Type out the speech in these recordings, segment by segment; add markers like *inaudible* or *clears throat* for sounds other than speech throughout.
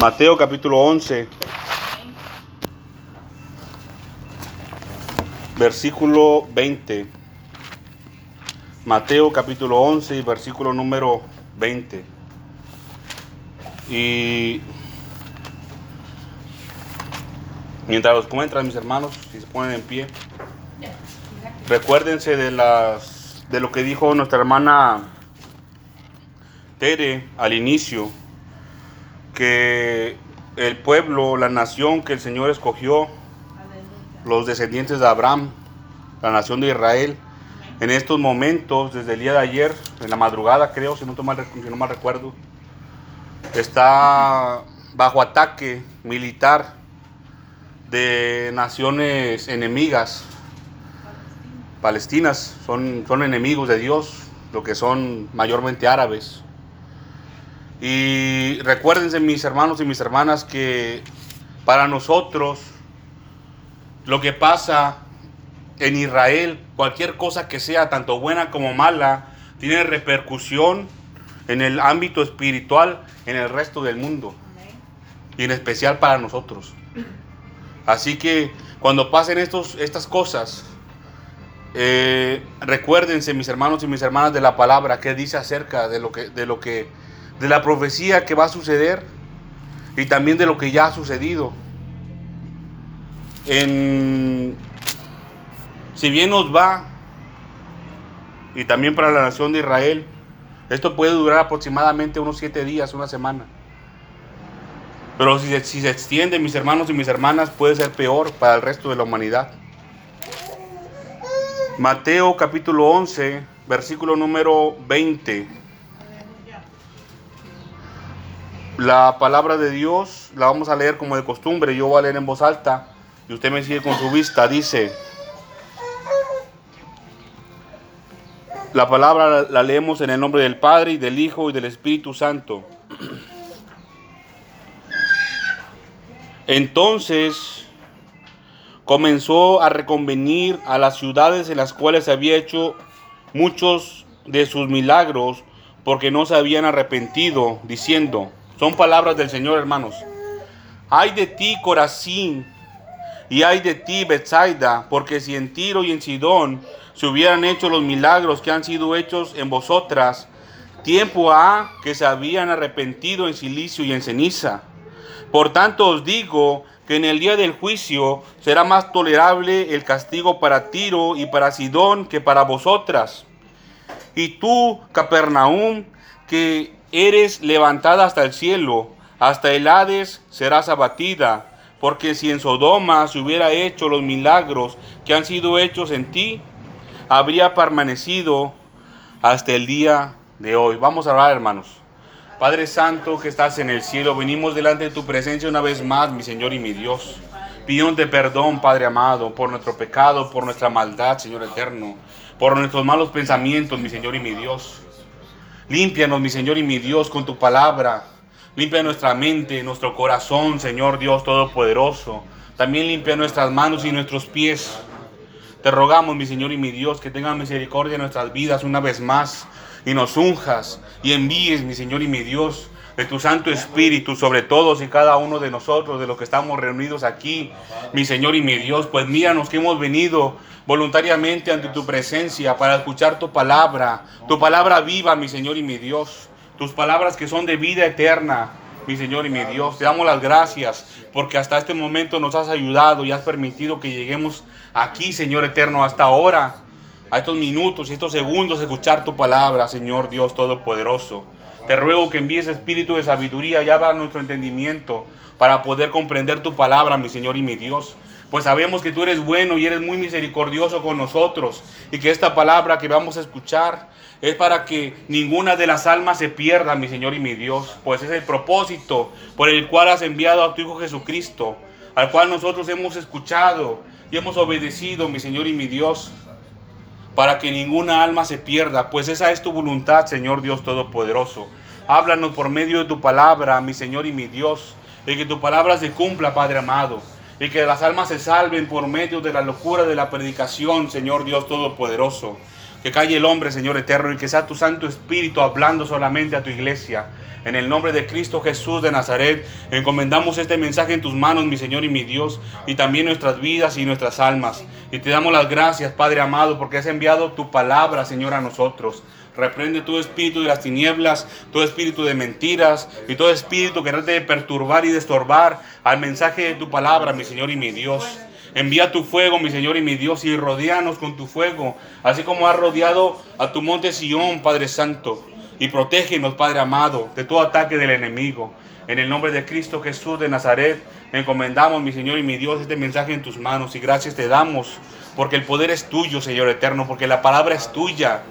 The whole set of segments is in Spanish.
Mateo capítulo 11, versículo 20. Mateo capítulo 11 y versículo número 20. Y mientras los encuentran mis hermanos, si se ponen en pie, recuérdense de las de lo que dijo nuestra hermana Tere al inicio que el pueblo, la nación que el Señor escogió, los descendientes de Abraham, la nación de Israel, en estos momentos, desde el día de ayer, en la madrugada creo, si no, mal, si mal recuerdo, está bajo ataque militar de naciones enemigas, palestinas, son, son enemigos de Dios, lo que son mayormente árabes. Y recuérdense mis hermanos y mis hermanas que para nosotros lo que pasa en Israel, cualquier cosa que sea, tanto buena como mala, tiene repercusión en el ámbito espiritual en el resto del mundo. Y en especial para nosotros. Así que cuando pasen estos, estas cosas, eh, recuérdense mis hermanos y mis hermanas de la palabra que dice acerca de lo que, de lo que de la profecía que va a suceder y también de lo que ya ha sucedido. En, si bien nos va, y también para la nación de Israel, esto puede durar aproximadamente unos siete días, una semana. Pero si, si se extiende, mis hermanos y mis hermanas, puede ser peor para el resto de la humanidad. Mateo capítulo 11, versículo número 20. La palabra de Dios la vamos a leer como de costumbre. Yo voy a leer en voz alta y usted me sigue con su vista. Dice, la palabra la leemos en el nombre del Padre y del Hijo y del Espíritu Santo. Entonces comenzó a reconvenir a las ciudades en las cuales había hecho muchos de sus milagros porque no se habían arrepentido, diciendo, son palabras del Señor, hermanos. Ay de ti, Corazín, y ay de ti, Bethsaida, porque si en Tiro y en Sidón se hubieran hecho los milagros que han sido hechos en vosotras, tiempo ha que se habían arrepentido en silicio y en ceniza. Por tanto os digo que en el día del juicio será más tolerable el castigo para Tiro y para Sidón que para vosotras. Y tú, Capernaum, que eres levantada hasta el cielo, hasta el Hades serás abatida, porque si en Sodoma se hubiera hecho los milagros que han sido hechos en ti, habría permanecido hasta el día de hoy. Vamos a hablar, hermanos. Padre Santo que estás en el cielo, venimos delante de tu presencia una vez más, mi Señor y mi Dios. Pidiéndote perdón, Padre amado, por nuestro pecado, por nuestra maldad, Señor eterno, por nuestros malos pensamientos, mi Señor y mi Dios. Límpianos, mi Señor y mi Dios, con tu palabra. Limpia nuestra mente, nuestro corazón, Señor Dios Todopoderoso. También limpia nuestras manos y nuestros pies. Te rogamos, mi Señor y mi Dios, que tengas misericordia en nuestras vidas una vez más y nos unjas y envíes, mi Señor y mi Dios, de tu Santo Espíritu sobre todos y cada uno de nosotros, de los que estamos reunidos aquí, mi Señor y mi Dios, pues míranos que hemos venido voluntariamente ante tu presencia para escuchar tu palabra, tu palabra viva, mi Señor y mi Dios, tus palabras que son de vida eterna, mi Señor y mi Dios. Te damos las gracias porque hasta este momento nos has ayudado y has permitido que lleguemos aquí, Señor eterno, hasta ahora, a estos minutos y estos segundos, escuchar tu palabra, Señor Dios Todopoderoso. Te ruego que envíes espíritu de sabiduría y abra nuestro entendimiento para poder comprender tu palabra, mi Señor y mi Dios. Pues sabemos que tú eres bueno y eres muy misericordioso con nosotros y que esta palabra que vamos a escuchar es para que ninguna de las almas se pierda, mi Señor y mi Dios, pues es el propósito por el cual has enviado a tu Hijo Jesucristo, al cual nosotros hemos escuchado y hemos obedecido, mi Señor y mi Dios, para que ninguna alma se pierda, pues esa es tu voluntad, Señor Dios Todopoderoso. Háblanos por medio de tu palabra, mi Señor y mi Dios, y que tu palabra se cumpla, Padre amado y que las almas se salven por medio de la locura de la predicación, Señor Dios Todopoderoso. Que calle el hombre, Señor eterno, y que sea tu Santo Espíritu hablando solamente a tu iglesia. En el nombre de Cristo Jesús de Nazaret, encomendamos este mensaje en tus manos, mi Señor y mi Dios, y también nuestras vidas y nuestras almas. Y te damos las gracias, Padre amado, porque has enviado tu palabra, Señor, a nosotros. Reprende todo espíritu de las tinieblas, todo espíritu de mentiras y todo espíritu que trate de perturbar y de estorbar al mensaje de tu palabra, mi Señor y mi Dios. Envía tu fuego, mi Señor y mi Dios, y rodeanos con tu fuego, así como has rodeado a tu monte Sión, Padre Santo y protégenos, Padre amado, de todo ataque del enemigo. En el nombre de Cristo Jesús de Nazaret, encomendamos, mi Señor y mi Dios, este mensaje en tus manos y gracias te damos, porque el poder es tuyo, Señor eterno, porque la palabra es tuya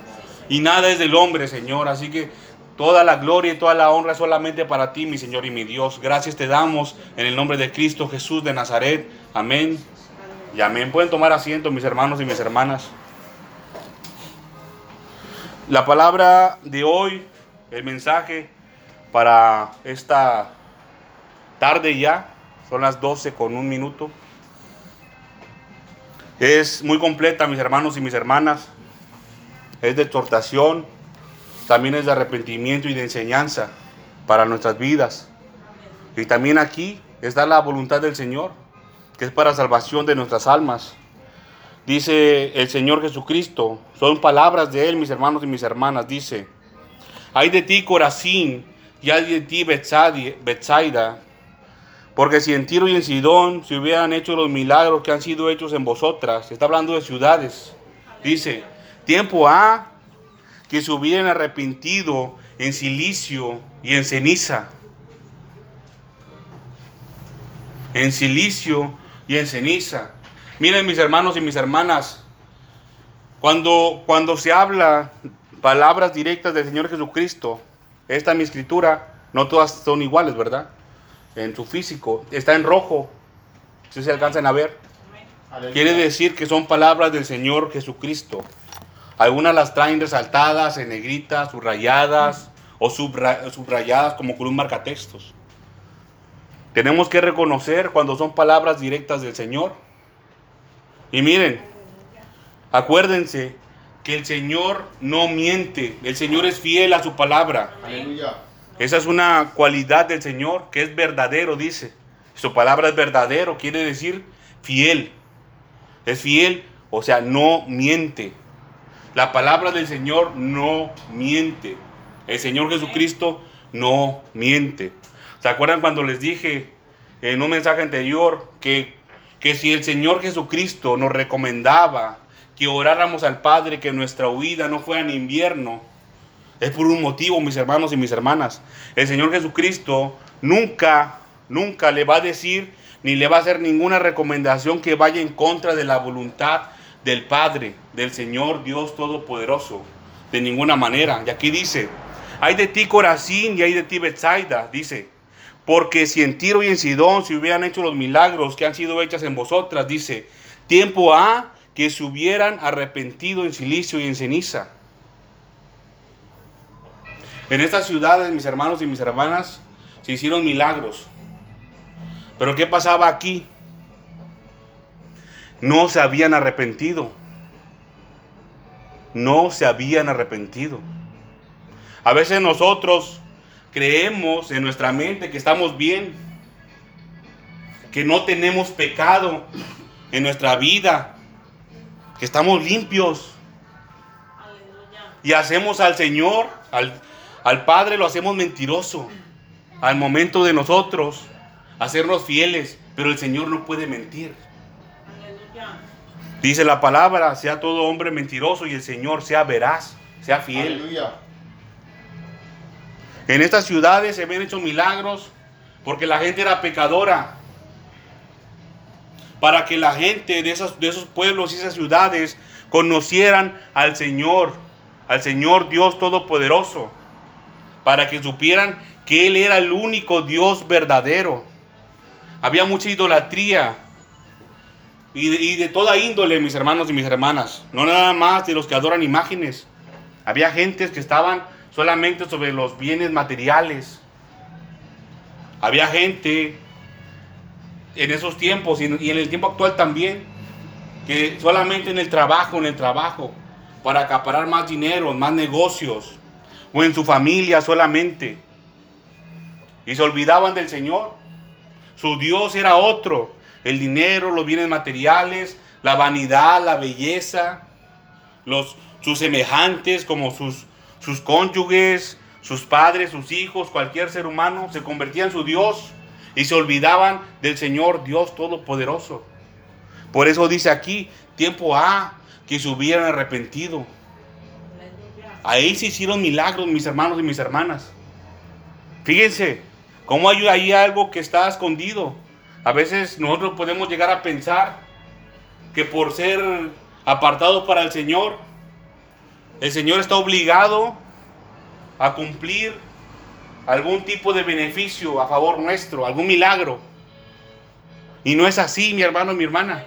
y nada es del hombre, Señor. Así que toda la gloria y toda la honra solamente para ti, mi Señor y mi Dios. Gracias te damos en el nombre de Cristo Jesús de Nazaret. Amén. Y amén. Pueden tomar asiento, mis hermanos y mis hermanas. La palabra de hoy, el mensaje para esta tarde ya, son las 12 con un minuto. Es muy completa, mis hermanos y mis hermanas. Es de exhortación, también es de arrepentimiento y de enseñanza para nuestras vidas. Y también aquí está la voluntad del Señor, que es para salvación de nuestras almas. Dice el Señor Jesucristo, son palabras de Él, mis hermanos y mis hermanas, dice, hay de ti Corazín y hay de ti Betsaida, porque si en Tiro y en Sidón se hubieran hecho los milagros que han sido hechos en vosotras, está hablando de ciudades, dice, tiempo ha que se hubieran arrepentido en silicio y en ceniza. En silicio y en ceniza. Miren mis hermanos y mis hermanas, cuando, cuando se habla palabras directas del Señor Jesucristo, esta mi escritura, no todas son iguales, ¿verdad? En su físico, está en rojo, si se alcanzan a ver. Quiere decir que son palabras del Señor Jesucristo. Algunas las traen resaltadas, en negritas, subrayadas o subrayadas como con un marcatextos. Tenemos que reconocer cuando son palabras directas del Señor y miren, acuérdense que el Señor no miente, el Señor es fiel a su palabra. Aleluya. Esa es una cualidad del Señor, que es verdadero, dice. Su palabra es verdadero, quiere decir fiel. Es fiel, o sea, no miente. La palabra del Señor no miente. El Señor Jesucristo no miente. ¿Se acuerdan cuando les dije en un mensaje anterior que que si el Señor Jesucristo nos recomendaba que oráramos al Padre que nuestra huida no fuera en invierno, es por un motivo, mis hermanos y mis hermanas. El Señor Jesucristo nunca, nunca le va a decir ni le va a hacer ninguna recomendación que vaya en contra de la voluntad del Padre, del Señor Dios Todopoderoso. De ninguna manera. Y aquí dice, hay de ti Corazín y hay de ti Bethsaida, dice. Porque si en Tiro y en Sidón se hubieran hecho los milagros que han sido hechas en vosotras, dice, tiempo ha que se hubieran arrepentido en silicio y en ceniza. En estas ciudades, mis hermanos y mis hermanas, se hicieron milagros. Pero ¿qué pasaba aquí? No se habían arrepentido. No se habían arrepentido. A veces nosotros creemos en nuestra mente que estamos bien, que no tenemos pecado en nuestra vida, que estamos limpios. Y hacemos al Señor, al, al Padre lo hacemos mentiroso. Al momento de nosotros hacernos fieles, pero el Señor no puede mentir. Dice la palabra, sea todo hombre mentiroso y el Señor sea veraz, sea fiel. En estas ciudades se habían hecho milagros porque la gente era pecadora. Para que la gente de esos, de esos pueblos y esas ciudades conocieran al Señor, al Señor Dios Todopoderoso. Para que supieran que Él era el único Dios verdadero. Había mucha idolatría. Y de, y de toda índole, mis hermanos y mis hermanas. No nada más de los que adoran imágenes. Había gentes que estaban solamente sobre los bienes materiales. Había gente en esos tiempos y en, el tiempo actual también, que solamente en el trabajo, en el trabajo, para acaparar más dinero, más negocios, o en su familia solamente. y se olvidaban del Señor. Su Dios era otro, el dinero, los bienes materiales, la vanidad, la belleza, los, sus semejantes como sus, sus cónyuges, sus padres, sus hijos, cualquier ser humano, se convertía en su Dios y se olvidaban del Señor Dios Todopoderoso. Por eso dice aquí, tiempo ha que se hubieran arrepentido. Ahí se hicieron milagros, mis hermanos y mis hermanas. Fíjense, cómo hay ahí algo que está escondido. A veces nosotros podemos llegar a pensar que por ser apartados para el Señor, el Señor está obligado a cumplir algún tipo de beneficio a favor nuestro, algún milagro. Y no es así, mi hermano y mi hermana.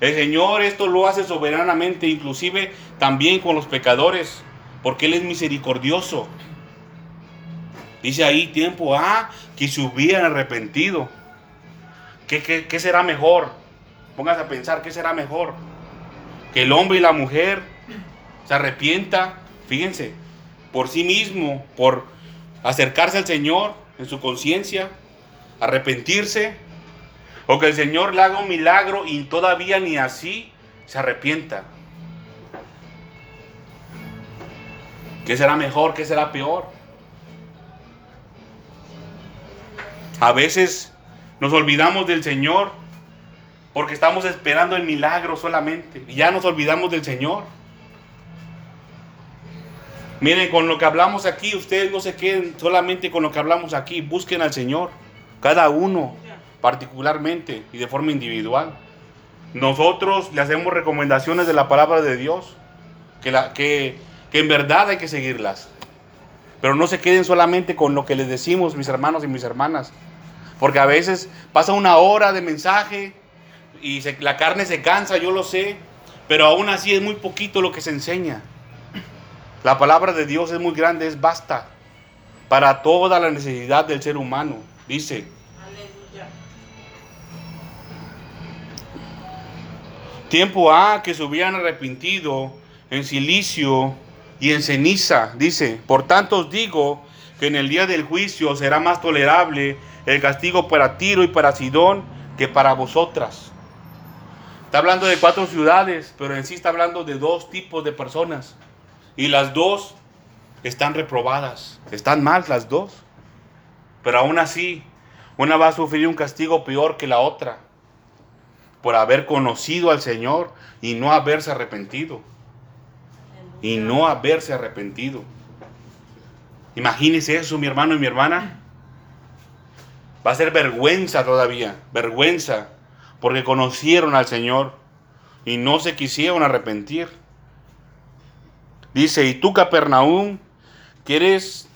El Señor esto lo hace soberanamente, inclusive también con los pecadores, porque Él es misericordioso. Dice ahí tiempo, ah, que se hubieran arrepentido. ¿Qué, qué será mejor? Póngase a pensar, ¿qué será mejor? Que el hombre y la mujer se arrepienta, fíjense, por sí mismo, por acercarse al Señor en su conciencia, arrepentirse, o que el Señor le haga un milagro y todavía ni así se arrepienta. ¿Qué será mejor? ¿Qué será peor? A veces nos olvidamos del Señor porque estamos esperando el milagro solamente y ya nos olvidamos del Señor. Miren, con lo que hablamos aquí, ustedes no se queden solamente con lo que hablamos aquí, busquen al Señor, cada uno particularmente y de forma individual. Nosotros le hacemos recomendaciones de la palabra de Dios, que, la, que, que en verdad hay que seguirlas. Pero no se queden solamente con lo que les decimos, mis hermanos y mis hermanas. Porque a veces pasa una hora de mensaje y la carne se cansa, yo lo sé. Pero aún así es muy poquito lo que se enseña. La palabra de Dios es muy grande, es basta para toda la necesidad del ser humano. Dice. Tiempo ha que se hubieran arrepentido en silicio y en ceniza. Dice, por tanto os digo que en el día del juicio será más tolerable el castigo para Tiro y para Sidón que para vosotras. Está hablando de cuatro ciudades, pero en sí está hablando de dos tipos de personas. Y las dos están reprobadas. Están mal las dos. Pero aún así, una va a sufrir un castigo peor que la otra. Por haber conocido al Señor y no haberse arrepentido. Y no haberse arrepentido. Imagínese eso, mi hermano y mi hermana. Va a ser vergüenza todavía. Vergüenza. Porque conocieron al Señor y no se quisieron arrepentir. Dice, y tú Capernaum, quieres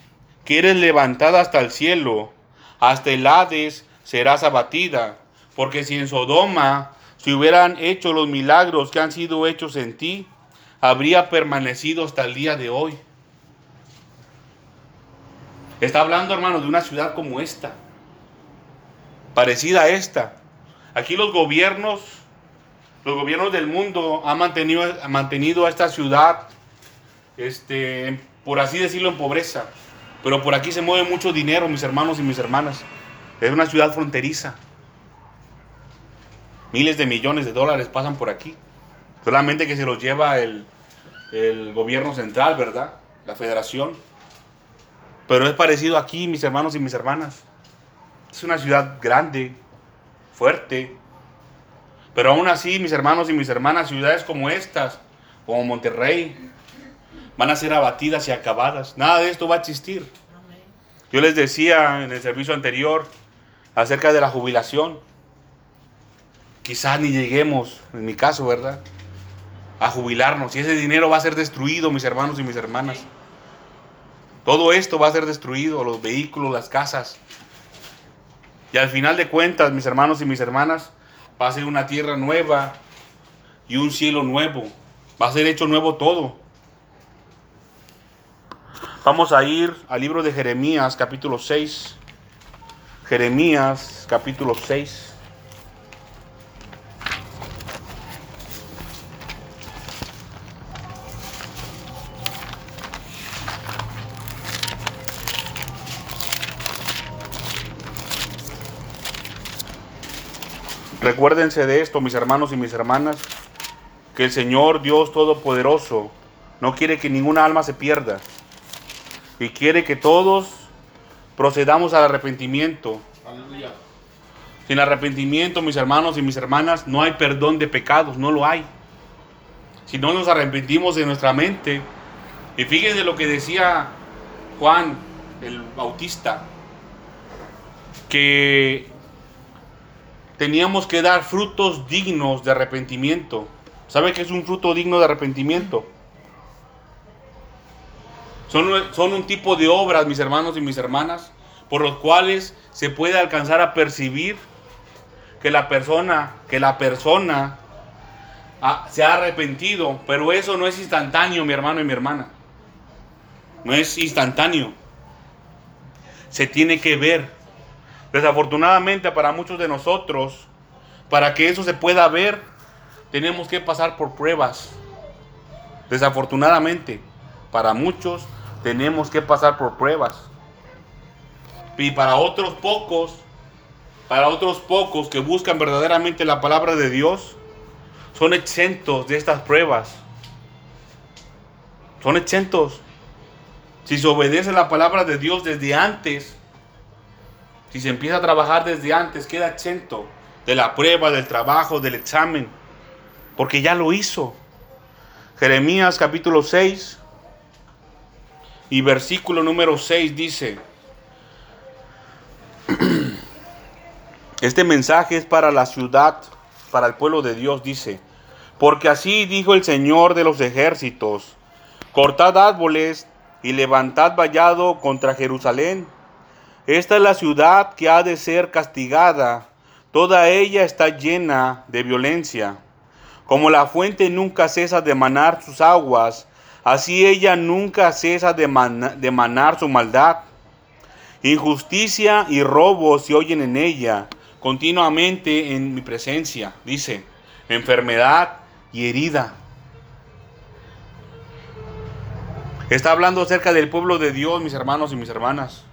eres, levantada hasta el cielo, hasta el Hades serás abatida, porque si en Sodoma se hubieran hecho los milagros que han sido hechos en ti, habría permanecido hasta el día de hoy. Está hablando, hermano, de una ciudad como esta, parecida a esta. Aquí los gobiernos, los gobiernos del mundo han mantenido, han mantenido a esta ciudad este, por así decirlo, en pobreza. Pero por aquí se mueve mucho dinero, mis hermanos y mis hermanas. Es una ciudad fronteriza. Miles de millones de dólares pasan por aquí. Solamente que se los lleva el, el gobierno central, ¿verdad? La federación. Pero es parecido aquí, mis hermanos y mis hermanas. Es una ciudad grande, fuerte. Pero aún así, mis hermanos y mis hermanas, ciudades como estas, como Monterrey, van a ser abatidas y acabadas. Nada de esto va a existir. Yo les decía en el servicio anterior acerca de la jubilación. Quizás ni lleguemos, en mi caso, ¿verdad? A jubilarnos. Y ese dinero va a ser destruido, mis hermanos y mis hermanas. Todo esto va a ser destruido, los vehículos, las casas. Y al final de cuentas, mis hermanos y mis hermanas, va a ser una tierra nueva y un cielo nuevo. Va a ser hecho nuevo todo. Vamos a ir al libro de Jeremías, capítulo 6. Jeremías, capítulo 6. Recuérdense de esto, mis hermanos y mis hermanas, que el Señor Dios Todopoderoso no quiere que ninguna alma se pierda y quiere que todos procedamos al arrepentimiento. Aleluya. Sin arrepentimiento, mis hermanos y mis hermanas, no hay perdón de pecados, no lo hay. Si no nos arrepentimos de nuestra mente, y fíjense lo que decía Juan el Bautista, que teníamos que dar frutos dignos de arrepentimiento. ¿Sabe qué es un fruto digno de arrepentimiento? Son, son un tipo de obras, mis hermanos y mis hermanas, por los cuales se puede alcanzar a percibir que la persona, que la persona se ha arrepentido, pero eso no es instantáneo, mi hermano y mi hermana. No es instantáneo. Se tiene que ver. Desafortunadamente para muchos de nosotros, para que eso se pueda ver, tenemos que pasar por pruebas. Desafortunadamente, para muchos tenemos que pasar por pruebas. Y para otros pocos, para otros pocos que buscan verdaderamente la palabra de Dios, son exentos de estas pruebas. Son exentos. Si se obedece la palabra de Dios desde antes, si se empieza a trabajar desde antes, queda exento de la prueba, del trabajo, del examen, porque ya lo hizo. Jeremías capítulo 6 y versículo número 6 dice, este mensaje es para la ciudad, para el pueblo de Dios, dice, porque así dijo el Señor de los ejércitos, cortad árboles y levantad vallado contra Jerusalén esta es la ciudad que ha de ser castigada. Toda ella está llena de violencia. Como la fuente nunca cesa de manar sus aguas, así ella nunca cesa de, manar su maldad. Injusticia y robo se oyen en ella continuamente en mi presencia, dice, enfermedad y herida. Está hablando acerca del pueblo de Dios, mis hermanos y mis hermanas.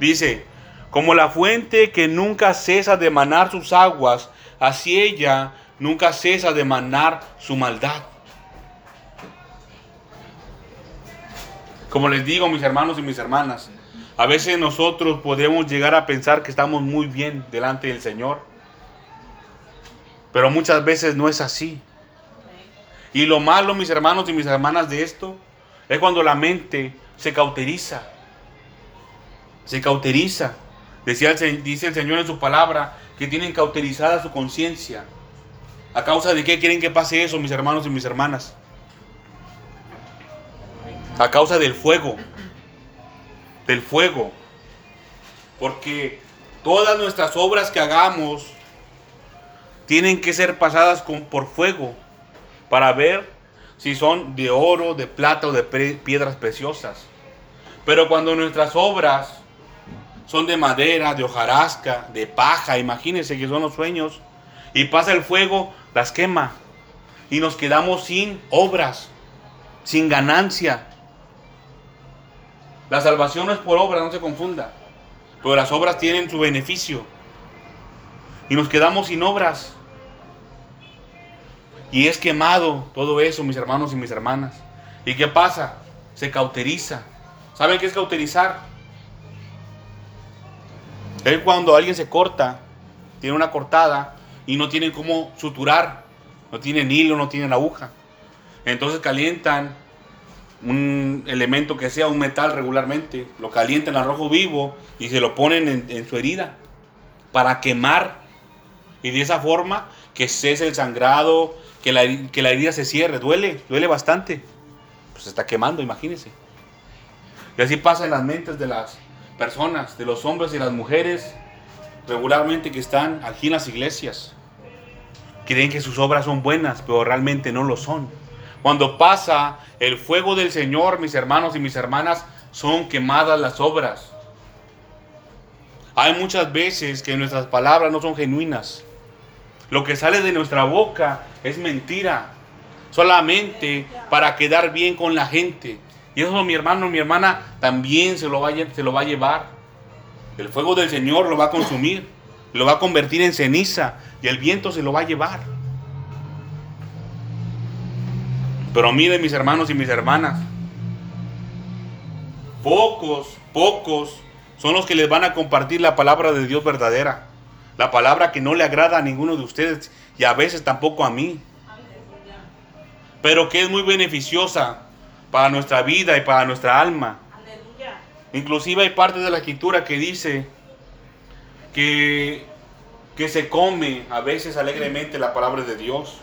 Dice, como la fuente que nunca cesa de manar sus aguas, así ella nunca cesa de manar su maldad. Como les digo, mis hermanos y mis hermanas, a veces nosotros podemos llegar a pensar que estamos muy bien delante del Señor, pero muchas veces no es así. Y lo malo, mis hermanos y mis hermanas, de esto es cuando la mente se cauteriza se cauteriza. Decía, dice el Señor en su palabra que tienen cauterizada su conciencia. ¿A causa de qué quieren que pase eso, mis hermanos y mis hermanas? A causa del fuego. Del fuego. Porque todas nuestras obras que hagamos tienen que ser pasadas con, por fuego para ver si son de oro, de plata o de piedras preciosas. Pero cuando nuestras obras son de madera, de hojarasca, de paja, imagínense que son los sueños. Y pasa el fuego, las quema. Y nos quedamos sin obras, sin ganancia. La salvación no es por obras, no se confunda. Pero las obras tienen su beneficio. Y nos quedamos sin obras. Y es quemado todo eso, mis hermanos y mis hermanas. ¿Y qué pasa? Se cauteriza. ¿Saben qué es cauterizar? Es cuando alguien se corta, tiene una cortada y no tienen cómo suturar, no tienen hilo, no tienen aguja. Entonces calientan un elemento que sea un metal regularmente, lo calientan a rojo vivo y se lo ponen en, su herida para quemar y de esa forma que cese el sangrado, que la, que la herida se cierre. Duele, duele bastante. Pues está quemando, imagínense. Y así pasa en las mentes de las, personas, de los hombres y las mujeres regularmente que están aquí en las iglesias. Creen que sus obras son buenas, pero realmente no lo son. Cuando pasa el fuego del Señor, mis hermanos y mis hermanas, son quemadas las obras. Hay muchas veces que nuestras palabras no son genuinas. Lo que sale de nuestra boca es mentira, solamente para quedar bien con la gente. Y eso mi hermano, mi hermana también se lo, va se lo va a llevar. El fuego del Señor lo va a consumir. lo va a convertir en ceniza y el viento se lo va a llevar. Pero miren mis hermanos y mis hermanas, pocos, pocos son los que les van a compartir la palabra de Dios verdadera. La palabra que no le agrada a ninguno de ustedes y a veces tampoco a mí. Pero que es muy beneficiosa para nuestra vida y para nuestra alma. Inclusive hay partes de la escritura que dice que, que se come a veces alegremente la palabra de Dios,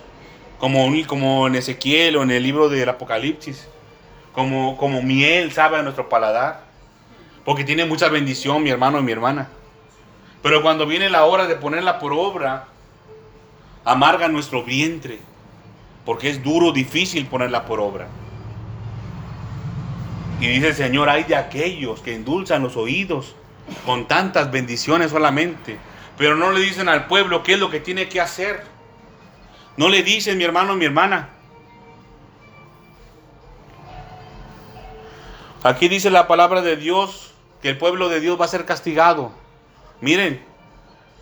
como, como en Ezequiel o en el libro del Apocalipsis, como, como miel sabe a nuestro paladar, porque tiene mucha bendición mi hermano y mi hermana. Pero cuando viene la hora de ponerla por obra, amarga nuestro vientre, porque es duro, difícil ponerla por obra. Y dice el Señor, hay de aquellos que endulzan los oídos con tantas bendiciones solamente, pero no le dicen al pueblo qué es lo que tiene que hacer. No le dicen, mi hermano, mi hermana. Aquí dice la palabra de Dios que el pueblo de Dios va a ser castigado. Miren,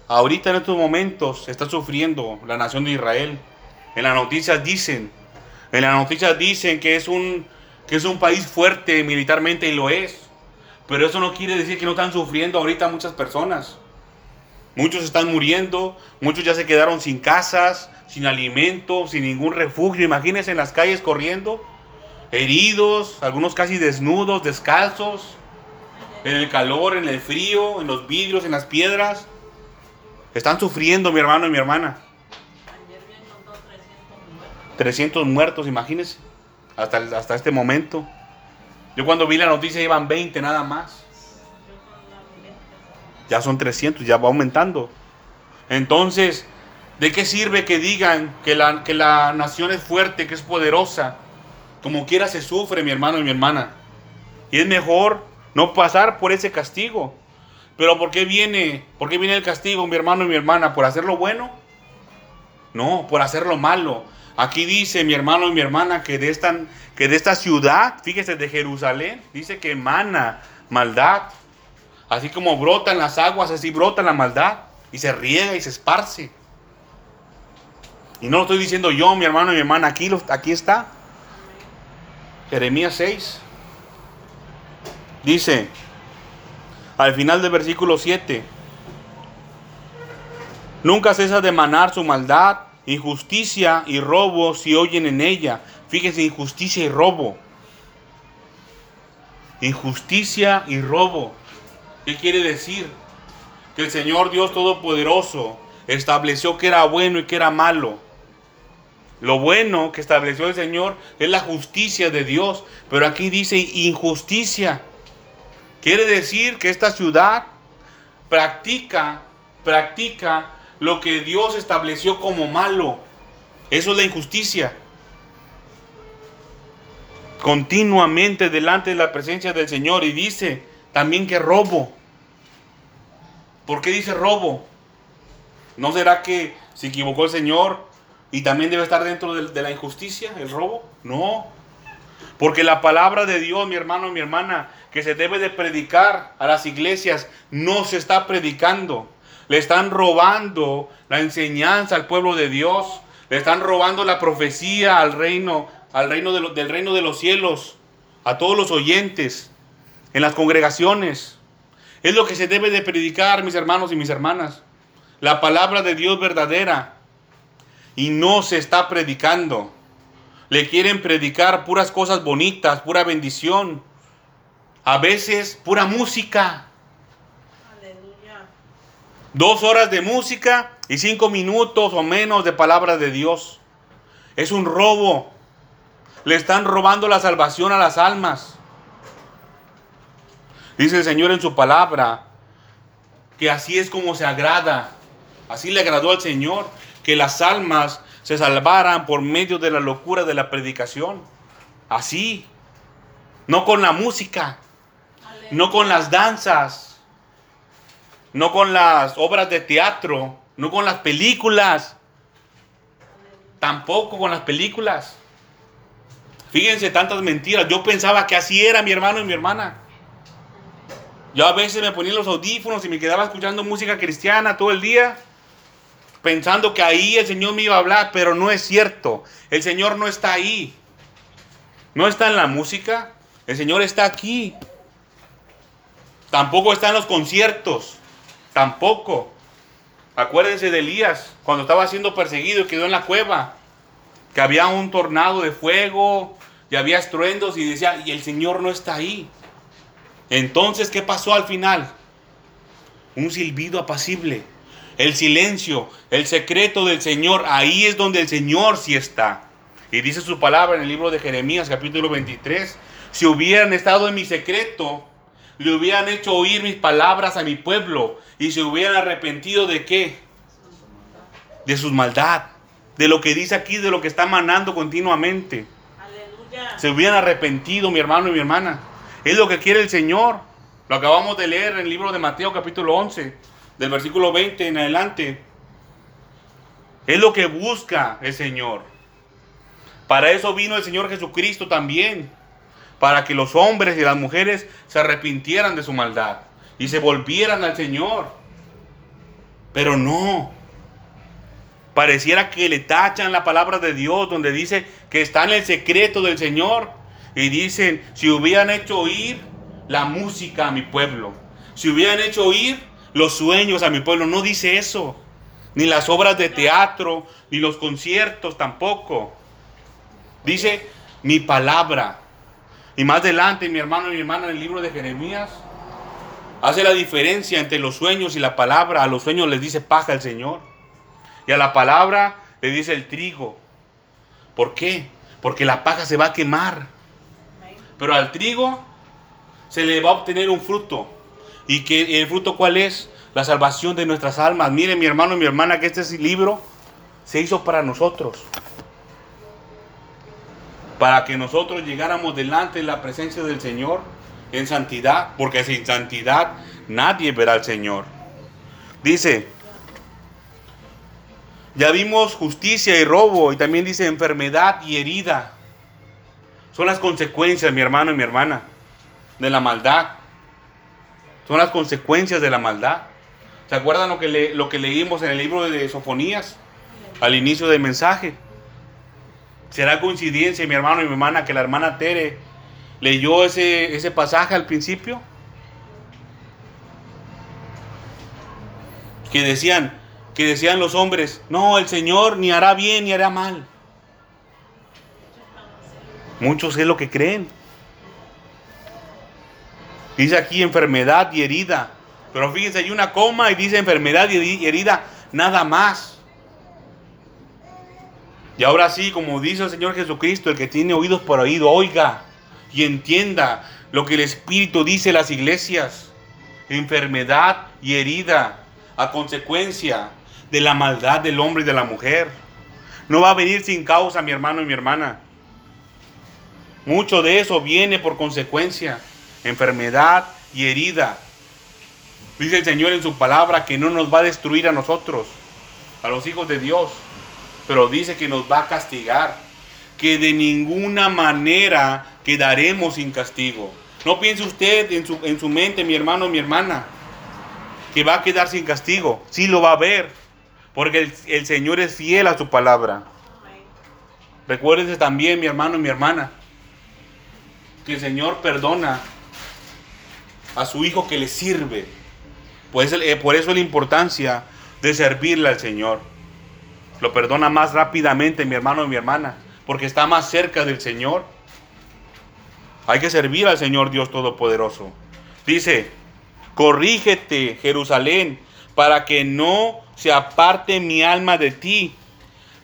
ahorita en estos momentos está sufriendo la nación de Israel. En las noticias dicen, en las noticias dicen que es un que es un país fuerte militarmente y lo es. Pero eso no quiere decir que no están sufriendo ahorita muchas personas. Muchos están muriendo, muchos ya se quedaron sin casas, sin alimento, sin ningún refugio. Imagínense en las calles corriendo, heridos, algunos casi desnudos, descalzos, en el calor, en el frío, en los vidrios, en las piedras. Están sufriendo mi hermano y mi hermana. 300 muertos, imagínense hasta, hasta este momento. Yo cuando vi la noticia iban 20 nada más. Ya son 300, ya va aumentando. Entonces, ¿de qué sirve que digan que la, que la nación es fuerte, que es poderosa? Como quiera se sufre, mi hermano y mi hermana. Y es mejor no pasar por ese castigo. Pero ¿por qué viene? ¿Por qué viene el castigo, mi hermano y mi hermana? ¿Por hacer lo bueno? No, por hacer lo malo. Aquí dice mi hermano y mi hermana que de esta, que de esta ciudad, fíjese, de Jerusalén, dice que emana maldad. Así como brotan las aguas, así brota la maldad. Y se riega y se esparce. Y no lo estoy diciendo yo, mi hermano y mi hermana, aquí, aquí está. Jeremías 6. Dice, al final del versículo 7, nunca cesa de manar su maldad Injusticia y robo si oyen en ella. Fíjense, injusticia y robo. Injusticia y robo. ¿Qué quiere decir? Que el Señor Dios Todopoderoso estableció que era bueno y que era malo. Lo bueno que estableció el Señor es la justicia de Dios. Pero aquí dice injusticia. Quiere decir que esta ciudad practica, practica lo que Dios estableció como malo. Eso es la injusticia. Continuamente delante de la presencia del Señor y dice también que robo. ¿Por qué dice robo? ¿No será que se equivocó el Señor y también debe estar dentro de, la injusticia, el robo? No. Porque la palabra de Dios, mi hermano, mi hermana, que se debe de predicar a las iglesias, no se está predicando. Le están robando la enseñanza al pueblo de Dios. Le están robando la profecía al reino, al reino del reino de los cielos, a todos los oyentes, en las congregaciones. Es lo que se debe de predicar, mis hermanos y mis hermanas. La palabra de Dios verdadera. Y no se está predicando. Le quieren predicar puras cosas bonitas, pura bendición. A veces pura música. Dos horas de música y cinco minutos o menos de palabra de Dios. Es un robo. Le están robando la salvación a las almas. Dice el Señor en su palabra que así es como se agrada. Así le agradó al Señor que las almas se salvaran por medio de la locura de la predicación. Así. No con la música. No con las danzas no con las obras de teatro, no con las películas, tampoco con las películas. Fíjense tantas mentiras. Yo pensaba que así era mi hermano y mi hermana. Yo a veces me ponía los audífonos y me quedaba escuchando música cristiana todo el día, pensando que ahí el Señor me iba a hablar, pero no es cierto. El Señor no está ahí. No está en la música, el Señor está aquí. Tampoco está en los conciertos, tampoco. Acuérdense de Elías, cuando estaba siendo perseguido y quedó en la cueva, que había un tornado de fuego y había estruendos y decía, y el Señor no está ahí. Entonces, ¿qué pasó al final? Un silbido apacible. El silencio, el secreto del Señor, ahí es donde el Señor sí está. Y dice su palabra en el libro de Jeremías capítulo 23, si hubieran estado en mi secreto, le hubieran hecho oír mis palabras a mi pueblo y se hubieran arrepentido de qué? De su maldad, de lo que dice aquí, de lo que está manando continuamente. Aleluya. Se hubieran arrepentido, mi hermano y mi hermana. Es lo que quiere el Señor. Lo acabamos de leer en el libro de Mateo capítulo 11, del versículo 20 en adelante. Es lo que busca el Señor. Para eso vino el Señor Jesucristo también para que los hombres y las mujeres se arrepintieran de su maldad y se volvieran al Señor. Pero no. Pareciera que le tachan la palabra de Dios donde dice que está en el secreto del Señor. Y dicen, si hubieran hecho oír la música a mi pueblo, si hubieran hecho oír los sueños a mi pueblo, no dice eso. Ni las obras de teatro, ni los conciertos tampoco. Dice mi palabra. Y más adelante, mi hermano y mi hermana, en el libro de Jeremías, hace la diferencia entre los sueños y la palabra. A los sueños les dice paja el Señor. Y a la palabra le dice el trigo. ¿Por qué? Porque la paja se va a quemar. Pero al trigo se le va a obtener un fruto. ¿Y que el fruto cuál es? La salvación de nuestras almas. Mire mi hermano y mi hermana que este libro se hizo para nosotros para que nosotros llegáramos delante de la presencia del Señor en santidad, porque sin santidad nadie verá al Señor. Dice, ya vimos justicia y robo, y también dice enfermedad y herida. Son las consecuencias, mi hermano y mi hermana, de la maldad. Son las consecuencias de la maldad. ¿Se acuerdan lo que, lo que leímos en el libro de Sofonías? Al inicio del mensaje. ¿Será coincidencia, mi hermano y mi hermana, que la hermana Tere leyó ese, ese pasaje al principio? Que decían, que decían los hombres, no, el Señor ni hará bien ni hará mal. Muchos es lo que creen. Dice aquí enfermedad y herida. Pero fíjense, hay una coma y dice enfermedad y herida, nada más. Y ahora sí, como dice el Señor Jesucristo, el que tiene oídos por oído, oiga y entienda lo que el Espíritu dice a las iglesias. Enfermedad y herida a consecuencia de la maldad del hombre y de la mujer. No va a venir sin causa, mi hermano y mi hermana. Mucho de eso viene por consecuencia. Enfermedad y herida. Dice el Señor en su palabra que no nos va a destruir a nosotros, a los hijos de Dios pero dice que nos va a castigar, que de ninguna manera quedaremos sin castigo. No piense usted en su, en su mente, mi hermano, mi hermana, que va a quedar sin castigo. Sí lo va a ver, porque el, el Señor es fiel a su palabra. Recuérdese también, mi hermano mi hermana, que el Señor perdona a su hijo que le sirve. Pues, por eso la importancia de servirle al Señor lo perdona más rápidamente mi hermano y mi hermana, porque está más cerca del Señor. Hay que servir al Señor Dios Todopoderoso. Dice, corrígete Jerusalén, para que no se aparte mi alma de ti,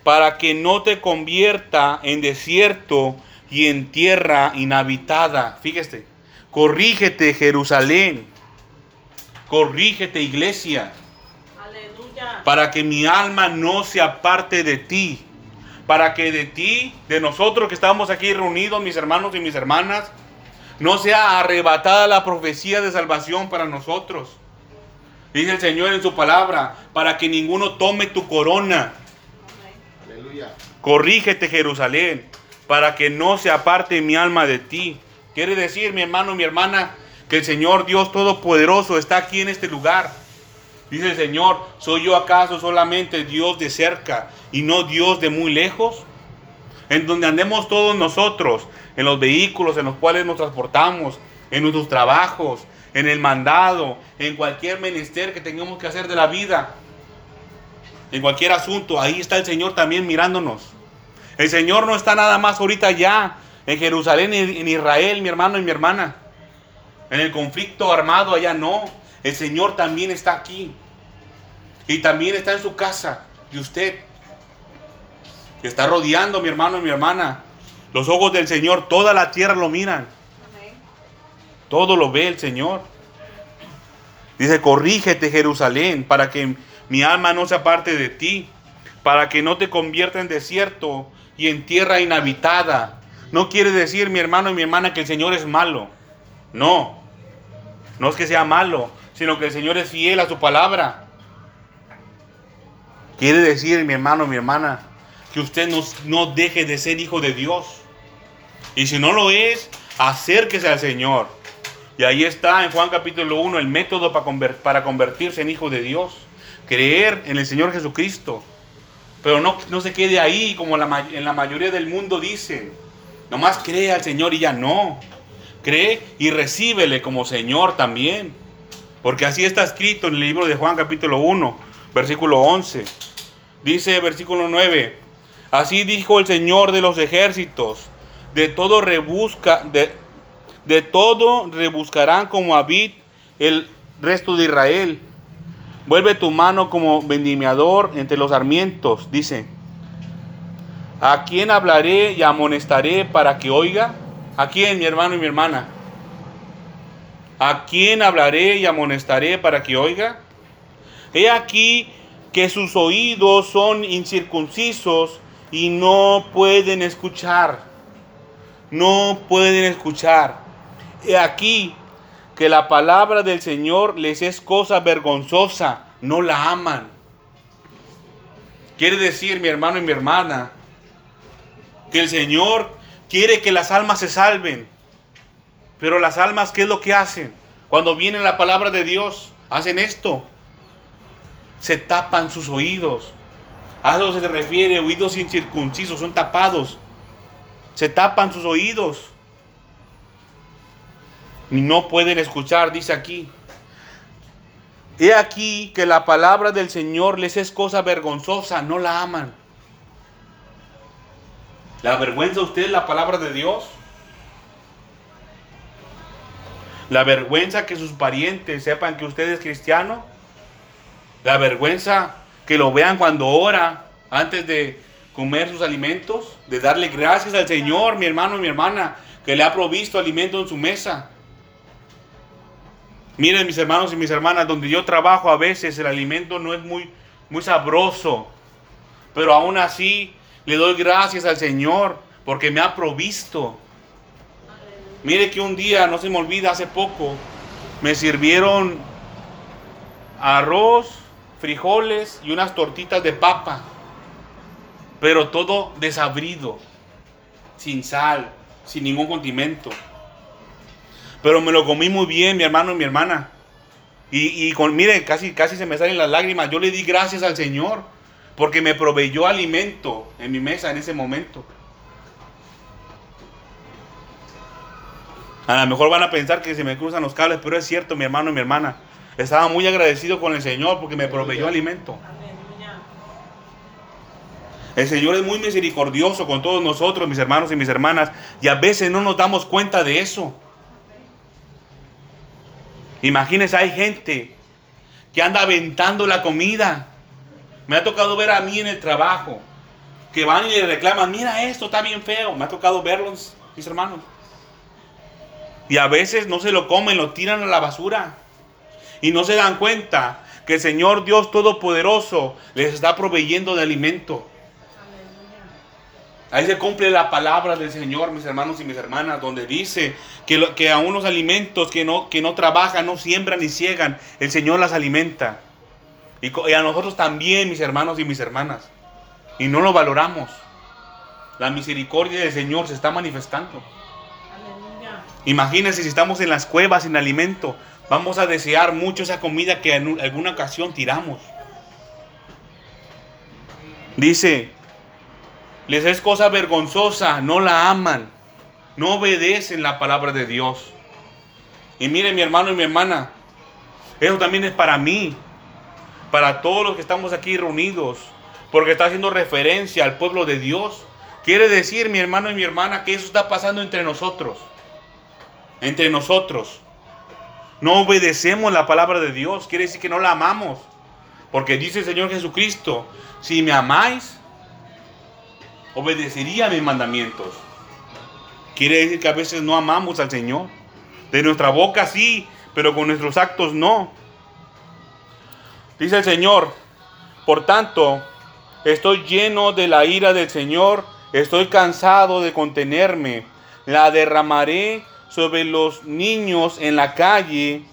para que no te convierta en desierto y en tierra inhabitada. Fíjese, corrígete Jerusalén, corrígete iglesia para que mi alma no se aparte de ti, para que de ti, de nosotros que estamos aquí reunidos, mis hermanos y mis hermanas, no sea arrebatada la profecía de salvación para nosotros. Dice el Señor en su palabra, para que ninguno tome tu corona. Aleluya. Corrígete Jerusalén, para que no se aparte mi alma de ti. Quiere decir, mi hermano mi hermana, que el Señor Dios Todopoderoso está aquí en este lugar. Dice el Señor, ¿soy yo acaso solamente Dios de cerca y no Dios de muy lejos? En donde andemos todos nosotros, en los vehículos en los cuales nos transportamos, en nuestros trabajos, en el mandado, en cualquier menester que tengamos que hacer de la vida, en cualquier asunto, ahí está el Señor también mirándonos. El Señor no está nada más ahorita ya en Jerusalén, en Israel, mi hermano y mi hermana. En el conflicto armado allá no. El Señor también está aquí. Y también está en su casa de usted. Que está rodeando mi hermano y mi hermana. Los ojos del Señor, toda la tierra lo miran. Todo lo ve el Señor. Dice, corrígete Jerusalén para que mi alma no se aparte de ti, para que no te convierta en desierto y en tierra inhabitada. No quiere decir, mi hermano y mi hermana, que el Señor es malo. No, no es que sea malo, sino que el Señor es fiel a su palabra. Quiere decir, mi hermano, mi hermana, que usted no, no deje de ser hijo de Dios. Y si no lo es, acérquese al Señor. Y ahí está en Juan capítulo 1 el método para convertirse en hijo de Dios. Creer en el Señor Jesucristo. Pero no, no se quede ahí como en la mayoría del mundo dicen. Nomás cree al Señor y ya no. Cree y recíbele como Señor también. Porque así está escrito en el libro de Juan capítulo 1, versículo 11. Dice versículo 9. Así dijo el Señor de los ejércitos. De todo rebusca, de, de todo rebuscarán como Abid el resto de Israel. Vuelve tu mano como vendimiador entre los sarmientos, dice. ¿A quién hablaré y amonestaré para que oiga? ¿A quién, mi hermano y mi hermana? ¿A quién hablaré y amonestaré para que oiga? He aquí que sus oídos son incircuncisos y no pueden escuchar. No pueden escuchar. He aquí que la palabra del Señor les es cosa vergonzosa, no la aman. Quiere decir, mi hermano y mi hermana, que el Señor quiere que las almas se salven. Pero las almas, ¿qué es lo que hacen? Cuando viene la palabra de Dios, hacen esto. Se tapan sus oídos. A eso se refiere, oídos incircuncisos, son tapados. Se tapan sus oídos no pueden escuchar, dice aquí. He aquí que la palabra del Señor les es cosa vergonzosa, no la aman. ¿La vergüenza usted la palabra de Dios? ¿La vergüenza que sus parientes sepan que usted es cristiano? ¿La vergüenza que lo vean cuando ora antes de comer sus alimentos? De darle gracias al Señor, mi hermano y mi hermana, que le ha provisto alimento en su mesa. Miren mis hermanos y mis hermanas, donde yo trabajo a veces el alimento no es muy, muy sabroso, pero aún así le doy gracias al Señor porque me ha provisto. Mire que un día, no se me olvida, hace poco, me sirvieron arroz, frijoles y unas tortitas de papa, pero todo desabrido, sin sal, sin ningún condimento. Pero me lo comí muy bien, mi hermano y mi hermana. Y, con, miren, casi, casi se me salen las lágrimas. Yo le di gracias al Señor porque me proveyó alimento en mi mesa en ese momento. A lo mejor van a pensar que se me cruzan los cables, pero es cierto, mi hermano y mi hermana. Estaba muy agradecido con el Señor porque me proveyó alimento. El Señor es muy misericordioso con todos nosotros, mis hermanos y mis hermanas, y a veces no nos damos cuenta de eso. Imagínense, hay gente que anda aventando la comida. Me ha tocado ver a mí en el trabajo que van y le reclaman, mira esto, está bien feo. Me ha tocado verlos, mis hermanos. Y a veces no se lo comen, lo tiran a la basura. Y no se dan cuenta que el Señor Dios Todopoderoso les está proveyendo de alimento. Ahí se cumple la palabra del Señor, mis hermanos y mis hermanas, donde dice que, que a unos alimentos que no, que no trabajan, no siembran ni ciegan, el Señor las alimenta. Y, y a nosotros también, mis hermanos y mis hermanas. Y no lo valoramos. La misericordia del Señor se está manifestando. Imagínense si estamos en las cuevas sin alimento, vamos a desear mucho esa comida que en alguna ocasión tiramos. Dice, les es cosa vergonzosa, no la aman, no obedecen la palabra de Dios. Y mire mi hermano y mi hermana, eso también es para mí, para todos los que estamos aquí reunidos, porque está haciendo referencia al pueblo de Dios. Quiere decir, mi hermano y mi hermana, que eso está pasando entre nosotros. Entre nosotros. No obedecemos la palabra de Dios. Quiere decir que no la amamos. Porque dice el Señor Jesucristo, si me amáis, obedecería mis mandamientos. Quiere decir que a veces no amamos al Señor. De nuestra boca sí, pero con nuestros actos no. Dice el Señor, por tanto, estoy lleno de la ira del Señor, estoy cansado de contenerme, la derramaré sobre los niños en la calle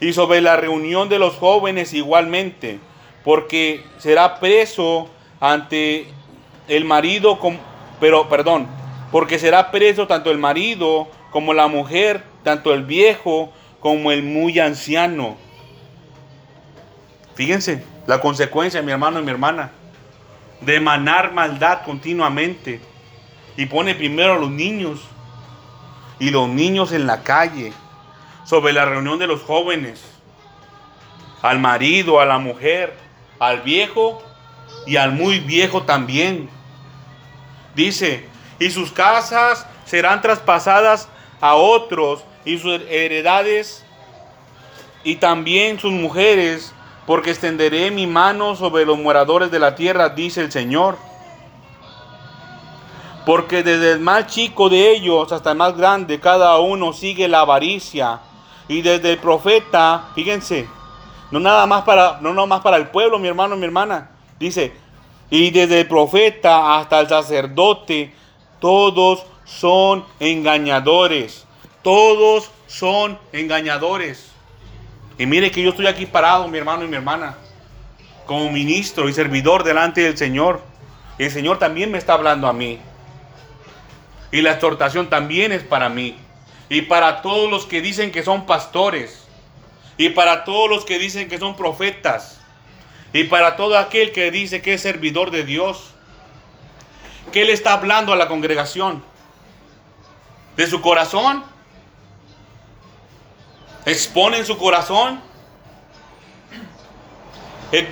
y sobre la reunión de los jóvenes igualmente, porque será preso ante el marido, pero perdón, porque será preso tanto el marido como la mujer, tanto el viejo como el muy anciano. Fíjense la consecuencia, mi hermano y mi hermana, de emanar maldad continuamente. Y pone primero a los niños y los niños en la calle, sobre la reunión de los jóvenes, al marido, a la mujer, al viejo y al muy viejo también. Dice, y sus casas serán traspasadas a otros y sus heredades y también sus mujeres, porque extenderé mi mano sobre los moradores de la tierra, dice el Señor. Porque desde el más chico de ellos hasta el más grande, cada uno sigue la avaricia. Y desde el profeta, fíjense, no nada más para, no nada más para el pueblo, mi hermano, mi hermana. Dice, y desde el profeta hasta el sacerdote, todos son engañadores. Todos son engañadores. Y mire que yo estoy aquí parado, mi hermano y mi hermana, como ministro y servidor delante del Señor. El Señor también me está hablando a mí. Y la exhortación también es para mí. Y para todos los que dicen que son pastores. Y para todos los que dicen que son profetas. Y para todo aquel que dice que es servidor de Dios. ¿Qué le está hablando a la congregación? ¿De su corazón? Exponen su corazón.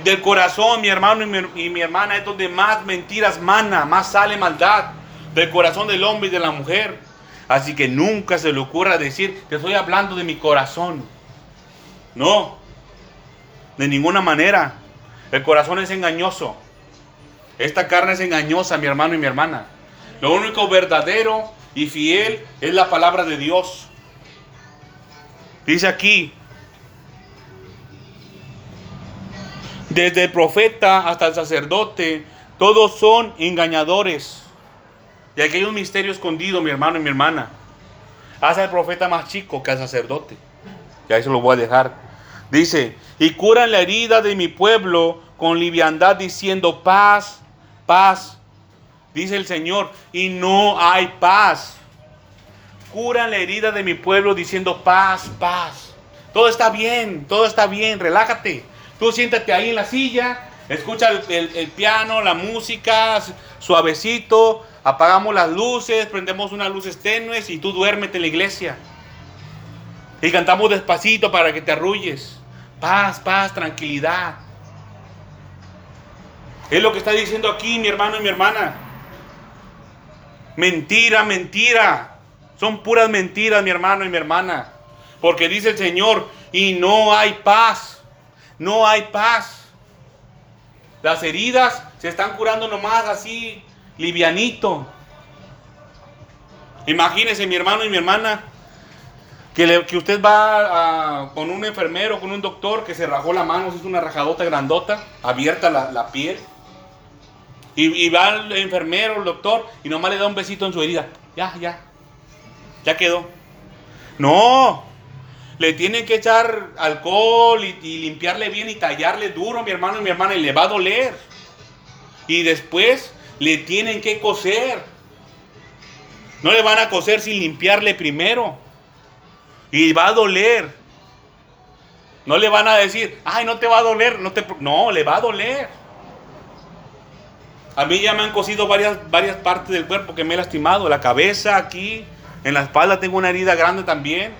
Del corazón, mi hermano y mi, hermana, es donde más mentiras mana, más sale maldad. Del corazón del hombre y de la mujer. Así que nunca se le ocurra decir, te estoy hablando de mi corazón. No, de ninguna manera. El corazón es engañoso. Esta carne es engañosa, mi hermano y mi hermana. Lo único verdadero y fiel es la palabra de Dios. Dice aquí, desde el profeta hasta el sacerdote, todos son engañadores. Y aquí hay un misterio escondido, mi hermano y mi hermana. Hace el profeta más chico que al sacerdote. Y ahí se lo voy a dejar. Dice, y curan la herida de mi pueblo con liviandad diciendo paz, paz. Dice el Señor, y no hay paz. Curan la herida de mi pueblo diciendo paz, paz. Todo está bien, todo está bien, relájate. Tú siéntate ahí en la silla, escucha el, piano, la música, suavecito, apagamos las luces, prendemos unas luces tenues y tú duérmete en la iglesia. Y cantamos despacito para que te arrulles. Paz, paz, tranquilidad. Es lo que está diciendo aquí mi hermano y mi hermana. Mentira, mentira. Son puras mentiras, mi hermano y mi hermana. Porque dice el Señor, y no hay paz. No hay paz. Las heridas se están curando nomás así, livianito. Imagínese, mi hermano y mi hermana, que, que usted va con un enfermero, con un doctor que se rajó la mano, es una rajadota grandota, abierta la, piel. Y, y, va el enfermero, el doctor, y nomás le da un besito en su herida. Ya, ya, ya quedó. No, le tienen que echar alcohol y, limpiarle bien y tallarle duro, mi hermano y mi hermana, y le va a doler. Y después le tienen que coser. No le van a coser sin limpiarle primero. Y va a doler. No le van a decir, ay, no te va a doler. No, te... no le va a doler. A mí ya me han cosido varias, varias partes del cuerpo que me he lastimado. La cabeza aquí, en la espalda tengo una herida grande también.